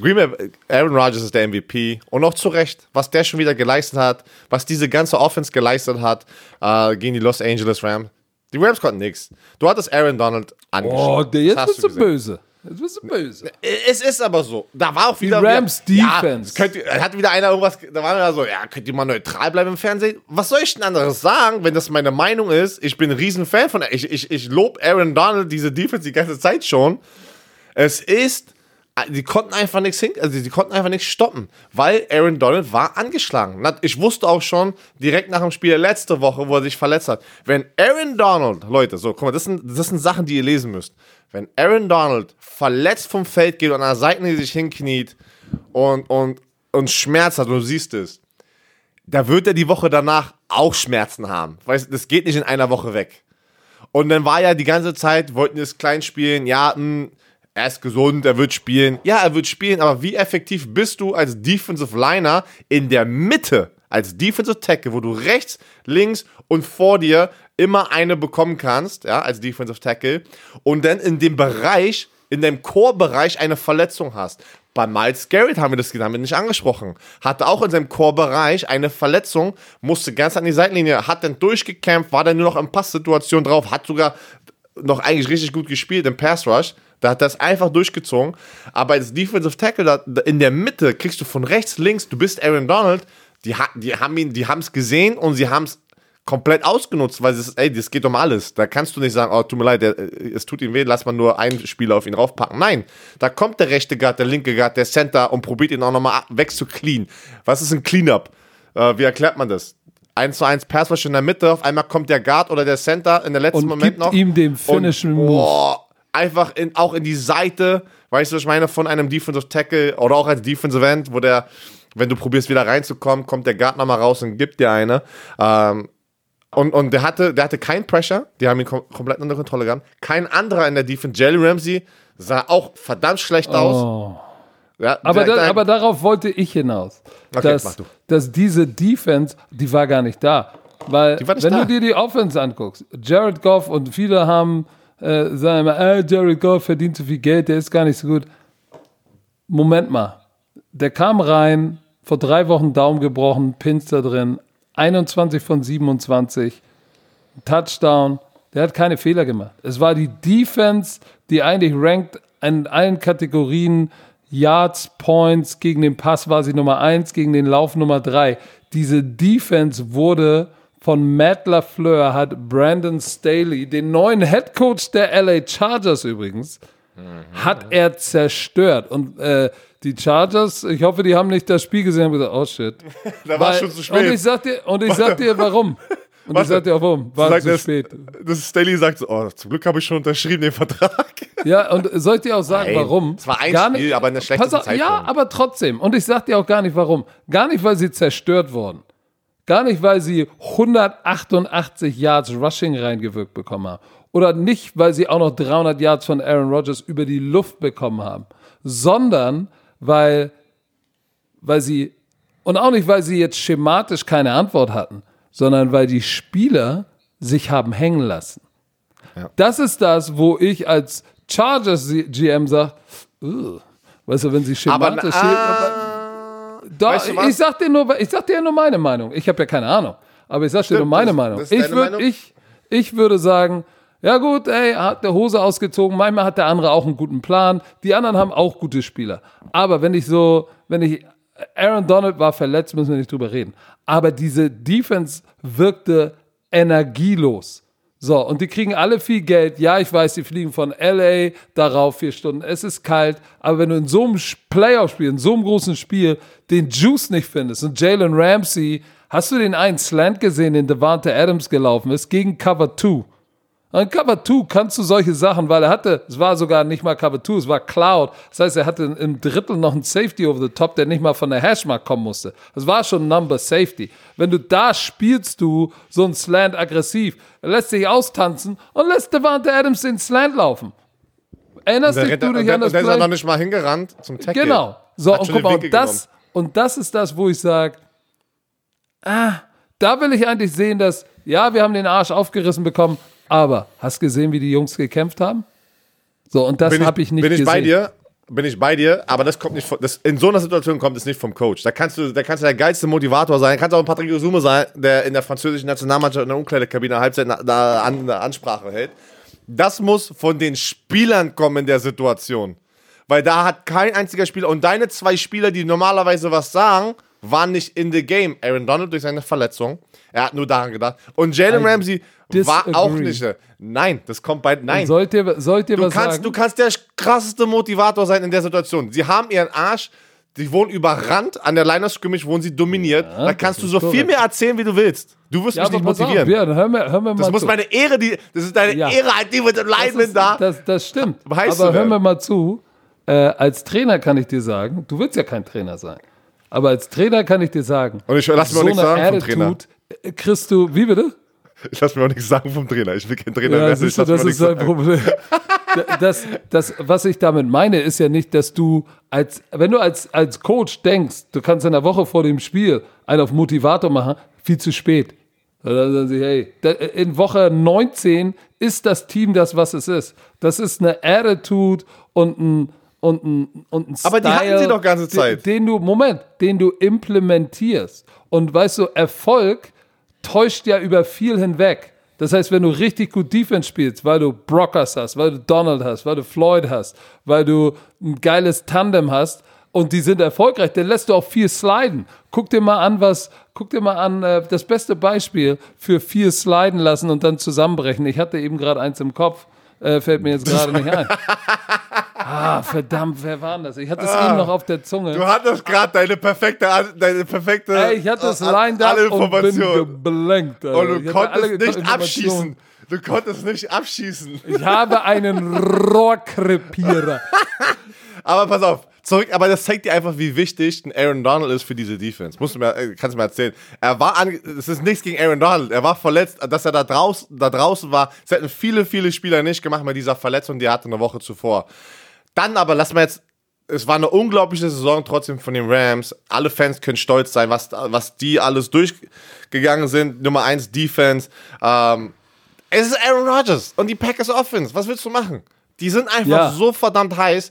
Green Bay, Aaron Rodgers ist der MVP und auch zu Recht, was der schon wieder geleistet hat, was diese ganze Offense geleistet hat äh, gegen die Los Angeles Rams. Die Rams konnten nichts. Du hattest Aaron Donald angeschaut.
Oh, der, jetzt bist du böse. Jetzt bist du böse.
Es ist aber so. Da war auch wieder.
Die Rams
wieder,
Defense.
Ja, könnt, hat wieder einer irgendwas. Da war wieder so, ja, könnt ihr mal neutral bleiben im Fernsehen? Was soll ich denn anderes sagen, wenn das meine Meinung ist? Ich bin ein Riesenfan von. Ich, ich, ich lobe Aaron Donald diese Defense die ganze Zeit schon. Es ist die konnten einfach nichts hin, also die konnten einfach nichts stoppen, weil Aaron Donald war angeschlagen. Ich wusste auch schon direkt nach dem Spiel letzte Woche, wo er sich verletzt hat. Wenn Aaron Donald, Leute, so, guck mal, das sind, das sind Sachen, die ihr lesen müsst. Wenn Aaron Donald verletzt vom Feld geht und an der Seite sich hinkniet und, und, und Schmerz hat, und du siehst es, da wird er die Woche danach auch Schmerzen haben. Weißt das geht nicht in einer Woche weg. Und dann war ja die ganze Zeit, wollten es klein spielen, ja, mh, hm, er ist gesund, er wird spielen. Ja, er wird spielen, aber wie effektiv bist du als Defensive Liner in der Mitte, als Defensive Tackle, wo du rechts, links und vor dir immer eine bekommen kannst, ja, als Defensive Tackle, und dann in dem Bereich, in dem Core-Bereich eine Verletzung hast. Bei Miles Garrett haben wir das haben wir nicht angesprochen. Hatte auch in seinem Core-Bereich eine Verletzung, musste ganz an die Seitenlinie, hat dann durchgekämpft, war dann nur noch in Passsituation drauf, hat sogar noch eigentlich richtig gut gespielt im Pass Rush. Da hat das einfach durchgezogen. Aber als Defensive Tackle da, in der Mitte kriegst du von rechts, links, du bist Aaron Donald. Die, die haben ihn, die haben es gesehen und sie haben es komplett ausgenutzt, weil es ist, ey, das geht um alles. Da kannst du nicht sagen, oh, tut mir leid, der, es tut ihm weh, lass mal nur einen Spieler auf ihn raufpacken. Nein, da kommt der rechte Guard, der linke Guard, der Center und probiert ihn auch nochmal wegzuclean. Was ist ein Cleanup? Äh, wie erklärt man das? 1 zu 1 Passwash in der Mitte, auf einmal kommt der Guard oder der Center in der letzten
und
Moment
gibt
noch.
ihm den Finishing Move.
Oh, einfach in, auch in die Seite, weißt du, was ich meine, von einem Defensive Tackle oder auch als Defensive End, wo der, wenn du probierst wieder reinzukommen, kommt der Guard nochmal raus und gibt dir eine. Ähm, und, und der hatte, der hatte keinen Pressure, die haben ihn kom komplett unter Kontrolle gehabt. Kein anderer in der Defense, Jelly Ramsey, sah auch verdammt schlecht aus.
Oh. Ja, aber, da, aber darauf wollte ich hinaus. Okay, dass, dass diese Defense, die war gar nicht da. Weil, wenn da. du dir die Offense anguckst, Jared Goff und viele haben äh, sagen immer, äh, Jared Goff verdient zu viel Geld, der ist gar nicht so gut. Moment mal, der kam rein, vor drei Wochen Daumen gebrochen, Pins da drin, 21 von 27, Touchdown, der hat keine Fehler gemacht. Es war die Defense, die eigentlich rankt in allen Kategorien Yards, Points, gegen den Pass war sie Nummer 1, gegen den Lauf Nummer 3. Diese Defense wurde von Matt LaFleur hat Brandon Staley, den neuen Head Coach der LA Chargers übrigens, mhm. hat er zerstört. Und äh, die Chargers, ich hoffe, die haben nicht das Spiel gesehen und gesagt, oh shit.
da war schon zu spät.
Und ich sag dir, und ich sag dir warum. Und Was ich sag dir auch warum. War sagt, zu spät.
Das Staley sagt so, oh, zum Glück habe ich schon unterschrieben den Vertrag.
Ja, und soll ich dir auch sagen,
Nein,
warum?
Es war ein gar Spiel, nicht, aber in der schlechtesten Zeit.
Ja, aber trotzdem. Und ich sag dir auch gar nicht, warum. Gar nicht, weil sie zerstört wurden. Gar nicht, weil sie 188 Yards Rushing reingewirkt bekommen haben. Oder nicht, weil sie auch noch 300 Yards von Aaron Rodgers über die Luft bekommen haben. Sondern, weil, weil sie, und auch nicht, weil sie jetzt schematisch keine Antwort hatten, sondern weil die Spieler sich haben hängen lassen. Ja. Das ist das, wo ich als Chargers GM sage, weißt du, wenn sie schematisch... Aber, da, weißt du ich sag dir nur, ich sag dir nur meine Meinung. Ich habe ja keine Ahnung. Aber ich sag dir nur meine das, Meinung. Das ich, würd, ich, ich würde sagen, ja gut, ey, hat der Hose ausgezogen. Manchmal hat der andere auch einen guten Plan. Die anderen haben auch gute Spieler. Aber wenn ich so, wenn ich, Aaron Donald war verletzt, müssen wir nicht drüber reden. Aber diese Defense wirkte energielos. So, und die kriegen alle viel Geld. Ja, ich weiß, die fliegen von LA darauf vier Stunden. Es ist kalt. Aber wenn du in so einem Playoff-Spiel, in so einem großen Spiel, den Juice nicht findest und Jalen Ramsey, hast du den einen Slant gesehen, den Devante Adams gelaufen ist, gegen Cover 2? An Cover 2 kannst du solche Sachen, weil er hatte, es war sogar nicht mal Cover 2, es war Cloud. Das heißt, er hatte im Drittel noch einen Safety over the top, der nicht mal von der Hashmark kommen musste. Das war schon Number Safety. Wenn du da spielst du so ein Slant aggressiv, er lässt sich austanzen und lässt Devante Adams den Slant laufen. Erinnerst dich du dich an das
Der ist noch nicht mal hingerannt zum Tackle.
Genau. So, und guck mal, und das, und das ist das, wo ich sage, ah, da will ich eigentlich sehen, dass, ja, wir haben den Arsch aufgerissen bekommen, aber hast gesehen, wie die Jungs gekämpft haben? So, und das habe ich nicht
gesehen. Bin ich
gesehen.
bei dir? bin ich bei dir, aber das kommt nicht von, das, in so einer Situation kommt es nicht vom Coach. Da kannst du, da kannst du der geilste Motivator sein, kannst auch ein Patrick Osume sein, der in der französischen Nationalmannschaft in der Umkleidekabine Halbzeit eine, eine, eine Ansprache hält. Das muss von den Spielern kommen in der Situation. Weil da hat kein einziger Spieler und deine zwei Spieler, die normalerweise was sagen, waren nicht in the game. Aaron Donald durch seine Verletzung. Er hat nur daran gedacht. Und Jalen
I
Ramsey war auch
disagree.
nicht. Nein, das kommt bei. Nein.
Sollt ihr, sollt ihr
Du
was
kannst,
sagen?
du kannst der krasseste Motivator sein in der Situation. Sie haben ihren Arsch, die wurden überrannt, an der Line of Scrimmage wurden sie dominiert. da kannst du so viel
korrekt.
mehr erzählen, wie du willst. Du wirst
ja,
mich nicht
pass auf,
motivieren.
Björn, hör mir, hör mir
das muss
zu.
meine Ehre, die, das ist deine
Ja.
Ehre, halt die mit dem
das,
Lineman da.
das, das stimmt.
Weißt
aber hör mir mal zu. Äh, als Trainer kann ich dir sagen, du willst ja kein Trainer sein. Aber als Trainer kann ich dir sagen,
Und ich lass mir auch nichts sagen vom Trainer.
Attitude, äh, kriegst du, wie bitte?
Ich lass mir auch nichts sagen vom Trainer. Ich will kein Trainer
Ja,
werden.
siehst du, das ist
sagen.
Problem. Das, das, was ich damit meine, ist ja nicht, dass du als, wenn du als, als Coach denkst, du kannst in der Woche vor dem Spiel einen auf Motivator machen, viel zu spät. Dann sagen sie, hey, in Woche 19 ist das Team das, was es ist. Das ist eine Attitude und ein, und ein, und ein
Aber die hatten sie doch ganze Zeit.
Den, den du, Moment, den du implementierst. Und weißt du, Erfolg täuscht ja über viel hinweg. Das heißt, wenn du richtig gut Defense spielst, weil du Brockers hast, weil du Donald hast, weil du Floyd hast, weil du ein geiles Tandem hast und die sind erfolgreich, dann lässt du auch viel sliden. Guck dir mal an, was, guck dir mal an, äh, das beste Beispiel für viel sliden lassen und dann zusammenbrechen. Ich hatte eben gerade eins im Kopf, äh, fällt mir jetzt gerade nicht ein. Ah, verdammt, wer war denn das? Ich hatte es eben noch auf der Zunge.
Du hattest gerade deine perfekte, deine perfekte.
Ey, ich hatte es lined
alle
up und bin geblankt. Alter.
Und du
Ich
konntest nicht abschießen. Du konntest nicht abschießen.
Ich habe einen Rohrkrepierer.
Aber pass auf, zurück, aber das zeigt dir einfach, wie wichtig ein Aaron Donald ist für diese Defense. Musst du mir, äh, kannst du mir erzählen. Er war an, es ist nichts gegen Aaron Donald. Er war verletzt, dass er da draußen, da draußen war. Das hätten viele, viele Spieler nicht gemacht mit dieser Verletzung, die er hatte eine Woche zuvor. Dann aber, lass mal jetzt, es war eine unglaubliche Saison trotzdem von den Rams. Alle Fans können stolz sein, was, was die alles durchgegangen sind. Nummer eins Defense. Ähm, es ist Aaron Rodgers und die Packers Offense. Was willst du machen? Die sind einfach
Ja.
so verdammt heiß.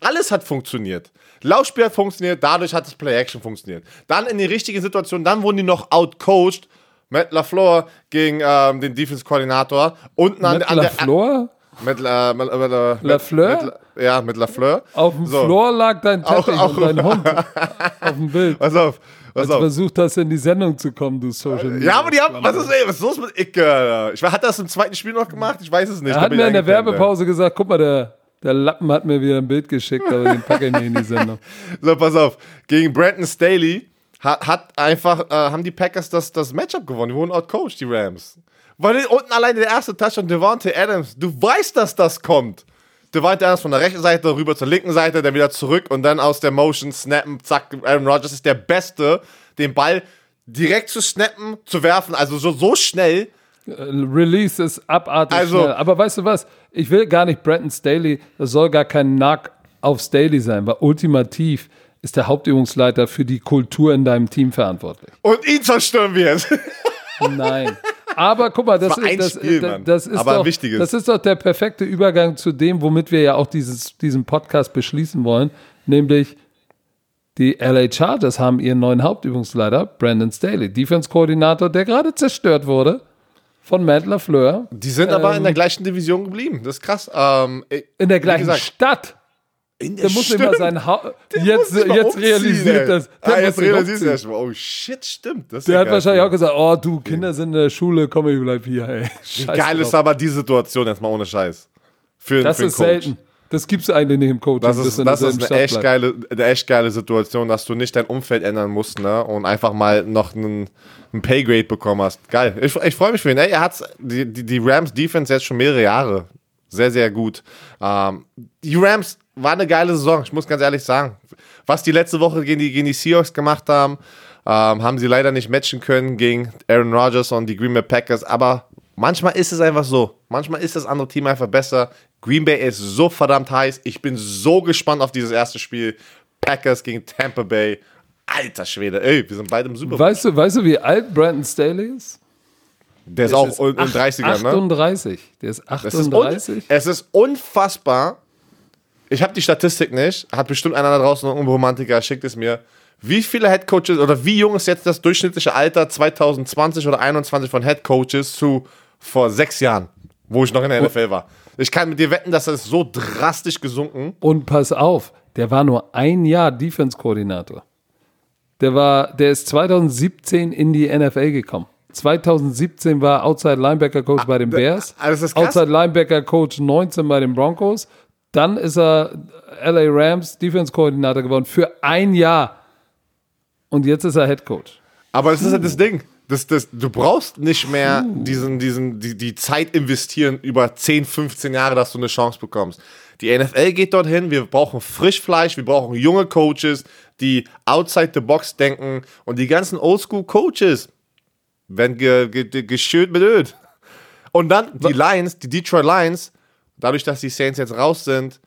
Alles hat funktioniert. Laufspiel hat funktioniert, dadurch hat das Play-Action funktioniert. Dann in die richtigen Situationen, dann wurden die noch outcoached. Matt LaFleur gegen ähm, den Defense-Koordinator. Unten an,
Mit
an der.
LaFleur?
Mit, äh, mit, mit, äh,
Lafleur?
Mit, ja, mit LaFleur.
Auf dem
So.
Floor lag dein Teppich
Auch- auch-
und dein Hund auf dem Bild.
Pass auf, pass auf.
versucht hast, in die Sendung zu kommen, du Social Media.
Ja, aber die haben, was ist, ey, was ist los mit Icke? Ich, hat er das im zweiten Spiel noch gemacht? Ich weiß es nicht.
Er hat mir in der Werbepause gesagt, guck mal, der, der Lappen hat mir wieder ein Bild geschickt, aber den packe ich nicht in die Sendung.
So, pass auf. Gegen Brandon Staley hat, hat einfach, äh, haben die Packers das, das Matchup gewonnen. Die wurden outcoached, die Rams. Weil unten alleine der erste Touch und Devontae Adams, du weißt, dass das kommt. Devontae Adams von der rechten Seite rüber zur linken Seite, dann wieder zurück und dann aus der Motion snappen, zack, Aaron Rodgers ist der Beste, den Ball direkt zu snappen, zu werfen, also so, so schnell.
Release ist abartig
Also-
schnell. Aber weißt du was? Ich will gar nicht Brandon Staley, das soll gar kein Nack auf Staley sein, weil ultimativ ist der Hauptübungsleiter für die Kultur in deinem Team verantwortlich.
Und ihn zerstören wir jetzt.
Nein. Aber guck mal, das, ist, das,
Spiel,
das, das ist doch, das ist doch der perfekte Übergang zu dem, womit wir ja auch dieses, diesen Podcast beschließen wollen, nämlich die LA Chargers haben ihren neuen Hauptübungsleiter, Brandon Staley, Defense-Koordinator, der gerade zerstört wurde von Matt LaFleur
Die sind aber in der gleichen Division geblieben. Das ist krass. Ähm,
in der gleichen
gesagt,
Stadt.
in
Der muss immer sein ha jetzt, jetzt realisiert
ey.
das.
Ah, jetzt
umziehen.
erst mal. Oh shit, stimmt. Das
Der hat wahrscheinlich auch gesagt, oh du, Kinder sind in der Schule, komm, ich bleib hier, ey. Scheiß
Geil
drauf.
ist aber die Situation jetzt mal ohne Scheiß. Für,
Das
für
ist
Coach.
selten. Das gibt's eigentlich nicht im Coaching.
Das ist, das ist eine, echt
bleibt.
geile, eine echt geile Situation, dass du nicht dein Umfeld ändern musst ne? und einfach mal noch einen, einen Paygrade bekommen hast. Geil. Ich, ich freue mich für ihn. Ey, er hat die, die, die Rams Defense jetzt schon mehrere Jahre. Sehr, sehr gut. Ähm, die Rams war eine geile Saison, ich muss ganz ehrlich sagen. Was die letzte Woche gegen die, gegen die Seahawks gemacht haben, ähm, haben sie leider nicht matchen können gegen Aaron Rodgers und die Green Bay Packers. Aber manchmal ist es einfach so. Manchmal ist das andere Team einfach besser. Green Bay ist so verdammt heiß. Ich bin so gespannt auf dieses erste Spiel. Packers gegen Tampa Bay. Alter Schwede, ey, wir sind beide im Super Bowl.
Weißt du, weißt du, wie alt Brandon Staley ist?
Der ist
Es
auch
ist
in den
ach-
30ern, ne?
38. Der ist
Es ist, un
38.
es ist unfassbar, ich habe die Statistik nicht, hat bestimmt einer da draußen, ein Romantiker, schickt es mir. Wie viele Headcoaches oder wie jung ist jetzt das durchschnittliche Alter 2020 oder 21 von Headcoaches zu vor sechs Jahren, wo ich noch in der NFL war? Ich kann mit dir wetten, dass das so drastisch gesunken.
Und pass auf, der war nur ein Jahr Defense-Koordinator. Der war, der ist 2017 in die NFL gekommen. 2017 war Outside Linebacker Coach bei den Bears.
also das ist krass.
Outside Linebacker Coach 19 bei den Broncos. Dann ist er LA Rams Defense Koordinator geworden für ein Jahr. Und jetzt ist er Head Coach.
Aber das ist ja das Ding. Das, das, du brauchst nicht mehr diesen, diesen, die, die Zeit investieren über 10, 15 Jahre, dass du eine Chance bekommst. Die NFL geht dorthin, wir brauchen Frischfleisch, wir brauchen junge Coaches, die outside the box denken und die ganzen Oldschool-Coaches werden ge, ge, ge, geschürt mit Öl. Und dann die Lions, die Detroit Lions, dadurch, dass die Saints jetzt raus sind,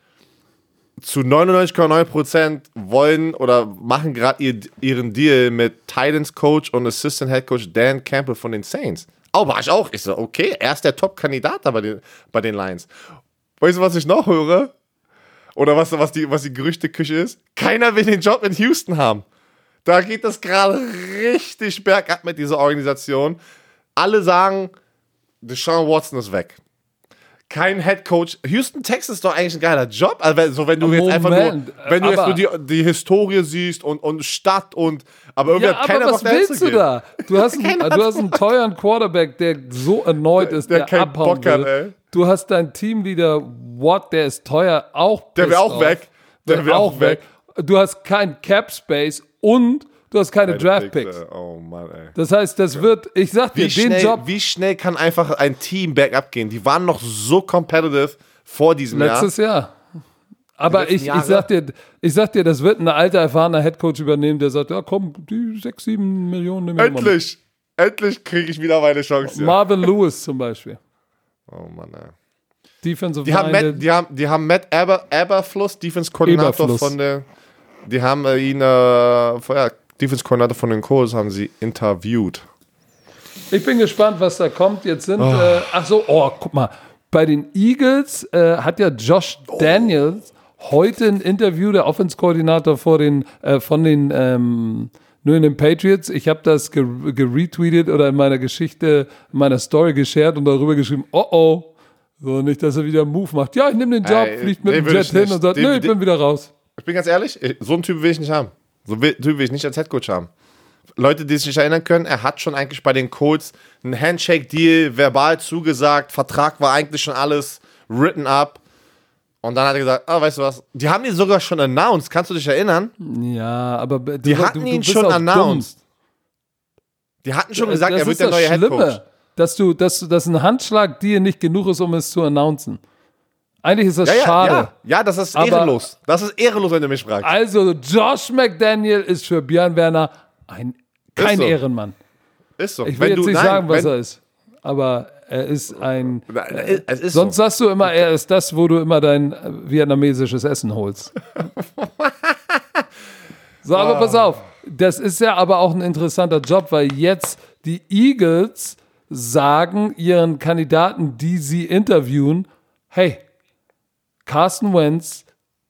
zu 99,9% wollen oder machen gerade ihr, ihren Deal mit Titans Coach und Assistant Head Coach Dan Campbell von den Saints. Oh, war ich auch. Ich so, okay, er ist der Top-Kandidat da bei den, bei den Lions. Weißt du, was ich noch höre? Oder was, was, die, was die Gerüchteküche ist? Keiner will den Job in Houston haben. Da geht das gerade richtig bergab mit dieser Organisation. Alle sagen, Deshaun Watson ist weg. Kein Head Coach. Houston, Texas ist doch eigentlich ein geiler Job. Also, wenn- so, wenn du jetzt einfach nur,
Moment,
wenn du jetzt nur die, die Historie siehst und, und Stadt und, aber irgendwie
Ja,
hat keiner
aber was willst du da? Du hast, einen, du hast einen teuren Quarterback, der so erneut ist,
der
der,
keinen
abhauen
Bock hat,
will.
ey.
Du hast dein Teamleader Watt, der ist teuer, auch
Der wär
pissed
auch
drauf.
weg. Der
Der
wär
wär
auch
auch weg. Du hast kein Cap Space und du hast keine Draft Picks.
Picks, ey. Oh Mann, ey.
Das heißt, das wird, ich sag dir,
Wie
den
schnell,
Job
wie schnell kann einfach ein Team bergab gehen? Die waren noch so competitive vor diesem Jahr.
letztes Jahr. Aber ich, ich, sag dir, ich sag dir, das wird ein alter, erfahrener Headcoach übernehmen, der sagt, ja komm, die 6, 7 Millionen nehmen wir mal.
Endlich! Endlich kriege ich wieder meine Chance. Hier.
Marvin Lewis zum Beispiel.
Oh Mann, ey.
Defensive
Die haben. Matt, die haben, die haben Matt Aber, Aberfluss, Defense-Koordinator von der. Die haben äh, ihn, äh, von- ja, Defense-Koordinator von den Coles haben sie interviewt.
Ich bin gespannt, was da kommt. Jetzt sind,
Oh.
äh, ach so, oh, guck mal. Bei den Eagles äh, hat ja Josh
Oh.
Daniels heute ein Interview, der Offense-Koordinator äh, von den ähm, New England Patriots. Ich habe das ge geretweetet oder in meiner Geschichte, in meiner Story geshared und darüber geschrieben, oh oh. So, nicht, dass er wieder einen Move macht. Ja, ich nehme den Job,
Ey,
fliegt mit dem Jet hin und sagt, nö, ich bin wieder raus.
Ich bin ganz ehrlich, ich- so einen Typ will ich nicht haben. So Typ will ich nicht als Headcoach haben. Leute, die sich nicht erinnern können, er hat schon eigentlich bei den Colts einen Handshake-Deal verbal zugesagt, Vertrag war eigentlich schon alles written up. Und dann hat er gesagt, ah, weißt du was, die haben ihn sogar schon announced, kannst du dich erinnern?
Ja, aber du,
Die hatten ihn schon announced. Die hatten schon gesagt,
das
er wird der neue
Schlimme,
Headcoach.
dass du, dass, du- dass ein Handschlag dir nicht genug ist, um es zu announcen. Eigentlich ist das
Ja,
schade.
ja, ja, das ist ehrenlos. Das ist ehrenlos, wenn du mich fragst.
Also Josh McDaniel ist für Björn Werner ein, kein
so.
Ehrenmann.
Ist so.
Ich will
Wenn
jetzt
du-
nicht
nein,
sagen, was er ist, aber er ist ein.
Nein, Es ist
Sonst
so.
sagst du immer, er ist das, wo du immer dein äh, vietnamesisches Essen holst. so, aber pass auf. Das ist ja aber auch ein interessanter Job, weil jetzt die Eagles sagen ihren Kandidaten, die sie interviewen, hey, Carson Wentz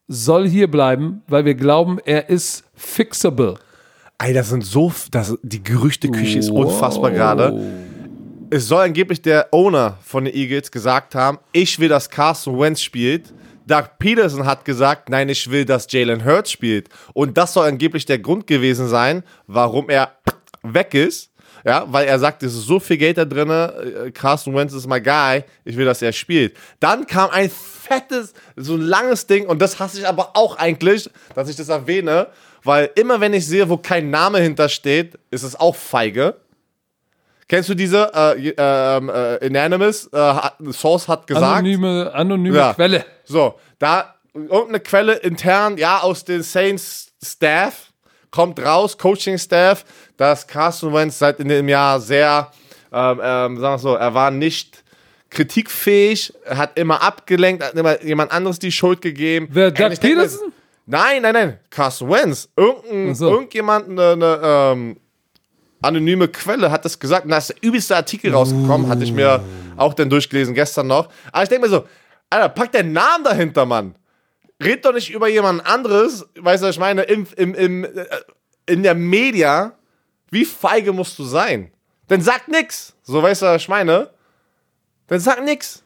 soll hier bleiben, weil wir glauben, er ist fixable.
Ey, das sind so, das, die Gerüchteküche ist unfassbar gerade. Es soll angeblich der Owner von den Eagles gesagt haben, ich will, dass Carson Wentz spielt. Doug Peterson hat gesagt, nein, ich will, dass Jalen Hurts spielt. Und das soll angeblich der Grund gewesen sein, warum er weg ist. Ja, weil er sagt, es ist so viel Geld da drin, äh, Carson Wentz ist my guy, ich will, dass er spielt. Dann kam ein fettes, so ein langes Ding und das hasse ich aber auch eigentlich, dass ich das erwähne, weil immer wenn ich sehe, wo kein Name hintersteht, ist es auch feige. Kennst du diese äh, äh, äh, Anonymous? Äh, Source hat gesagt.
Anonyme, anonyme
Ja.
Quelle.
So, da irgendeine Quelle intern, ja, aus den Saints Staff kommt raus, Coaching Staff, dass Carson Wentz seit in dem Jahr sehr, ähm, ähm, sagen wir so, er war nicht kritikfähig, hat immer abgelenkt, hat immer jemand anderes die Schuld gegeben.
Wer, Doug Peterson?
Nein, nein, nein, Carson Wentz. Irgendein,
so.
Irgendjemand, eine, eine ähm, anonyme Quelle hat das gesagt und da ist der übelste Artikel rausgekommen, hatte ich mir auch dann durchgelesen gestern noch. Aber ich denke mir so, Alter, pack den Namen dahinter, Mann. red doch nicht über jemand anderes, weißt du, was ich meine, im, im, im, äh, in der Media, wie feige musst du sein? Dann sag nix. So, weißt du, was ich meine? Dann sag nix.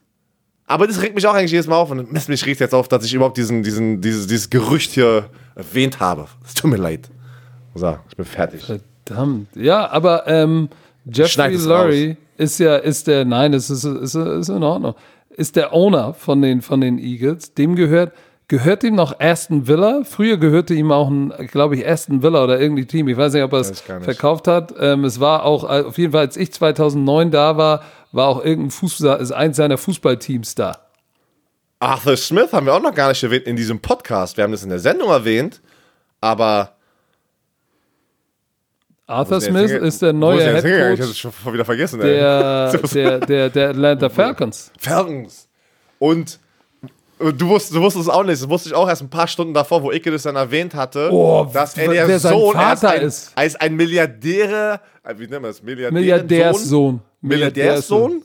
Aber das regt mich auch eigentlich jedes Mal auf und mich regt jetzt auf, dass ich überhaupt diesen, diesen, dieses, dieses Gerücht hier erwähnt habe. Es tut mir leid. So, ich bin fertig.
Verdammt. Ja, aber ähm, Jeffrey Lurie ist ja, ist der, nein, es ist, ist, ist in Ordnung, ist der Owner von den, von den Eagles. Dem gehört, gehört ihm noch Aston Villa. Früher gehörte ihm auch ein, glaube ich, Aston Villa oder irgendwie Team. Ich weiß nicht, ob er es verkauft hat. Ähm, es war auch, äh, auf jeden Fall, als ich 2009 da war, war auch irgendein Fußball, ist eins seiner Fußballteams da.
Arthur Smith haben wir auch noch gar nicht erwähnt in diesem Podcast. Wir haben das in der Sendung erwähnt, aber.
Arthur Smith ist der neue
ist der jetzt hingegangen? Ich
Head
hab's schon wieder vergessen.
der, der, der, der Atlanta Falcons.
Falcons. Und du wusstest, du wusstest es auch nicht. Das wusste ich auch erst ein paar Stunden davor, wo Icke das dann erwähnt hatte.
Oh,
dass er der
sein
Sohn er
Vater
ein,
ist.
Er ist ein Milliardäre. äh, Wie nennt man das? Milliardären
Milliardärssohn.
Milliardärssohn?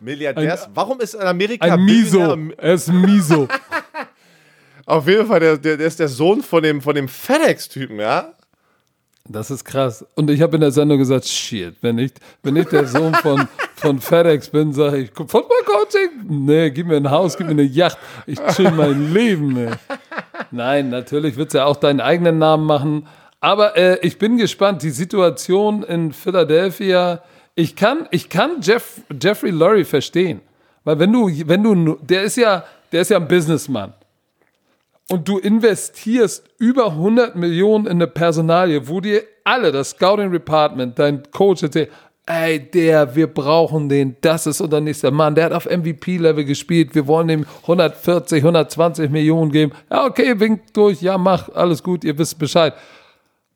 Milliardärs. Warum ist in Amerika
Ein Miso. Er ist ein Miso.
Auf jeden Fall, der, der, der ist der Sohn von dem, von dem FedEx-Typen, ja?
Das ist krass. Und ich habe in der Sendung gesagt, shit, wenn ich, wenn ich der Sohn von, von FedEx bin, sage ich, Football-Coaching? Nee, gib mir ein Haus, gib mir eine Yacht. Ich chill mein Leben. Ey. Nein, natürlich wird ja auch deinen eigenen Namen machen. Aber äh, ich bin gespannt. Die Situation in Philadelphia, ich kann, ich kann Jeff, Jeffrey Lurie verstehen. Weil wenn du, wenn du, der ist ja, der ist ja ein Businessman. Und du investierst über 100 Millionen in eine Personalie, wo dir alle, das Scouting Department, dein Coach erzählt, ey, der, wir brauchen den, das ist unser nächster Mann, der hat auf MVP-Level gespielt, wir wollen ihm 140, 120 Millionen geben. Ja, okay, winkt durch, ja, mach, alles gut, ihr wisst Bescheid.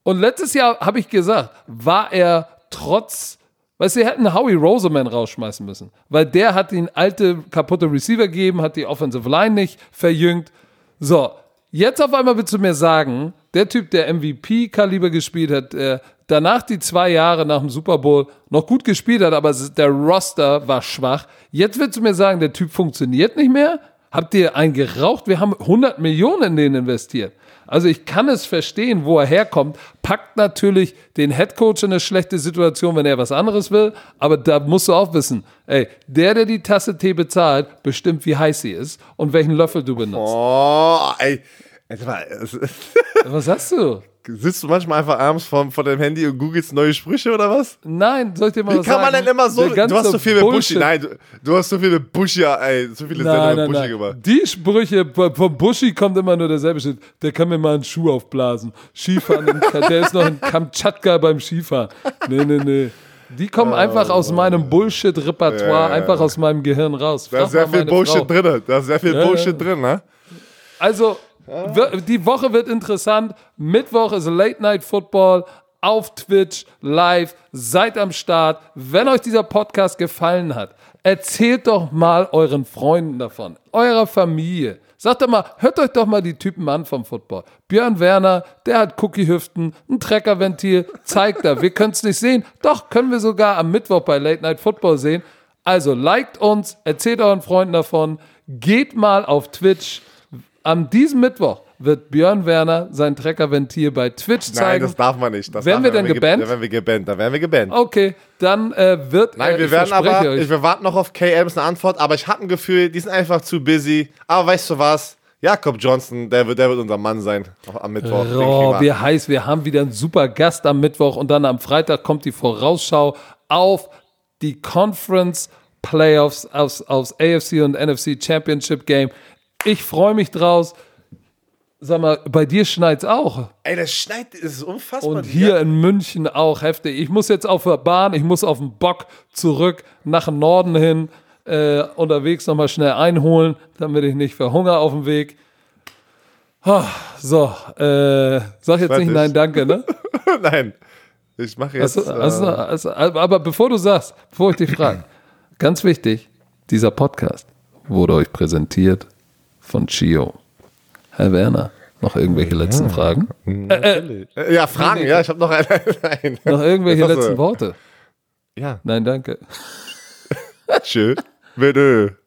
Und letztes Jahr habe ich gesagt, war er trotz, du, sie hätten Howie Roseman rausschmeißen müssen, weil der hat ihn alte, kaputte Receiver gegeben, hat die Offensive Line nicht verjüngt. So, jetzt auf einmal willst du mir sagen, der Typ, der MVP-Kaliber gespielt hat, der danach die zwei Jahre nach dem Super Bowl noch gut gespielt hat, aber der Roster war schwach. Jetzt willst du mir sagen, der Typ funktioniert nicht mehr? Habt ihr einen geraucht? Wir haben 100 Millionen in den investiert. Also ich kann es verstehen, wo er herkommt. Packt natürlich den Headcoach in eine schlechte Situation, wenn er was anderes will. Aber da musst du auch wissen, ey, der, der die Tasse Tee bezahlt, bestimmt, wie heiß sie ist und welchen Löffel du benutzt.
Oh, ey. Jetzt mal, es-
Was hast du?
Sitzt du manchmal einfach abends vor, vor dem Handy und googelst neue Sprüche oder was?
Nein, soll ich dir mal
Wie
was
kann man denn immer so.
Der
Du hast so viel mit Buschi.
Bullshit-
Nein, du, du hast so viele Buschi, ey, so viele
Nein,
Sendungen mit Buschi
nein.
gemacht.
Die Sprüche vom Buschi kommt immer nur derselbe Shit. Der kann mir mal einen Schuh aufblasen. Skifahren, in, der ist noch in Kamtschatka beim Skifahren. Nee, nee, nee. Die kommen einfach aus meinem Bullshit-Repertoire,
Oh. Ja, ja.
einfach aus meinem Gehirn raus.
Da ist sehr viel Bullshit
Frau.
drin. Da ist sehr viel
Ja,
Bullshit drin, ne?
Also, die Woche wird interessant. Mittwoch ist Late Night Football auf Twitch live. Seid am Start. Wenn euch dieser Podcast gefallen hat, erzählt doch mal euren Freunden davon, eurer Familie. Sagt doch mal, hört euch doch mal die Typen an vom Football. Björn Werner, der hat Cookie-Hüften, ein Treckerventil, zeigt er. Wir können es nicht sehen. Doch, können wir sogar am Mittwoch bei Late Night Football sehen. Also liked uns, erzählt euren Freunden davon, geht mal auf Twitch. Am diesem Mittwoch wird Björn Werner sein Treckerventil bei Twitch
Nein,
zeigen.
das darf man nicht. Das
Werden wir denn
ge-
gebannt?
Da werden wir gebannt. Da werden wir gebannt.
okay, dann äh, wird
Nein,
äh,
wir werden aber,
euch,
wir warten noch auf K. Adams eine Antwort, aber ich habe ein Gefühl, die sind einfach zu busy. Aber weißt du was? Jakob Johnson, der wird, der wird unser Mann sein am Mittwoch.
Oh,
wir
heiß, wir haben wieder einen super Gast am Mittwoch und dann am Freitag kommt die Vorausschau auf die Conference Playoffs aus, aus AFC und NFC Championship Game. Ich freue mich draus. Sag mal, bei dir schneit's auch.
Ey, das schneit, das ist unfassbar.
Und hier in München auch heftig. Ich muss jetzt auf der Bahn, ich muss auf den Bock zurück nach Norden hin, äh, unterwegs nochmal schnell einholen, damit ich nicht verhungere auf dem Weg. Ah, so, äh, sag jetzt nicht nein, danke, ne?
Nein. Ich mache jetzt.
Also, also,
äh,
also, aber bevor du sagst, bevor ich dich frage, ganz wichtig, dieser Podcast wurde euch präsentiert von Chio. Herr Werner, noch irgendwelche letzten Fragen?
äh, ja, Fragen, ja, ich habe noch einen. Nein.
Noch irgendwelche letzten Worte?
Ja.
Nein, danke.
Tschö. Bitte.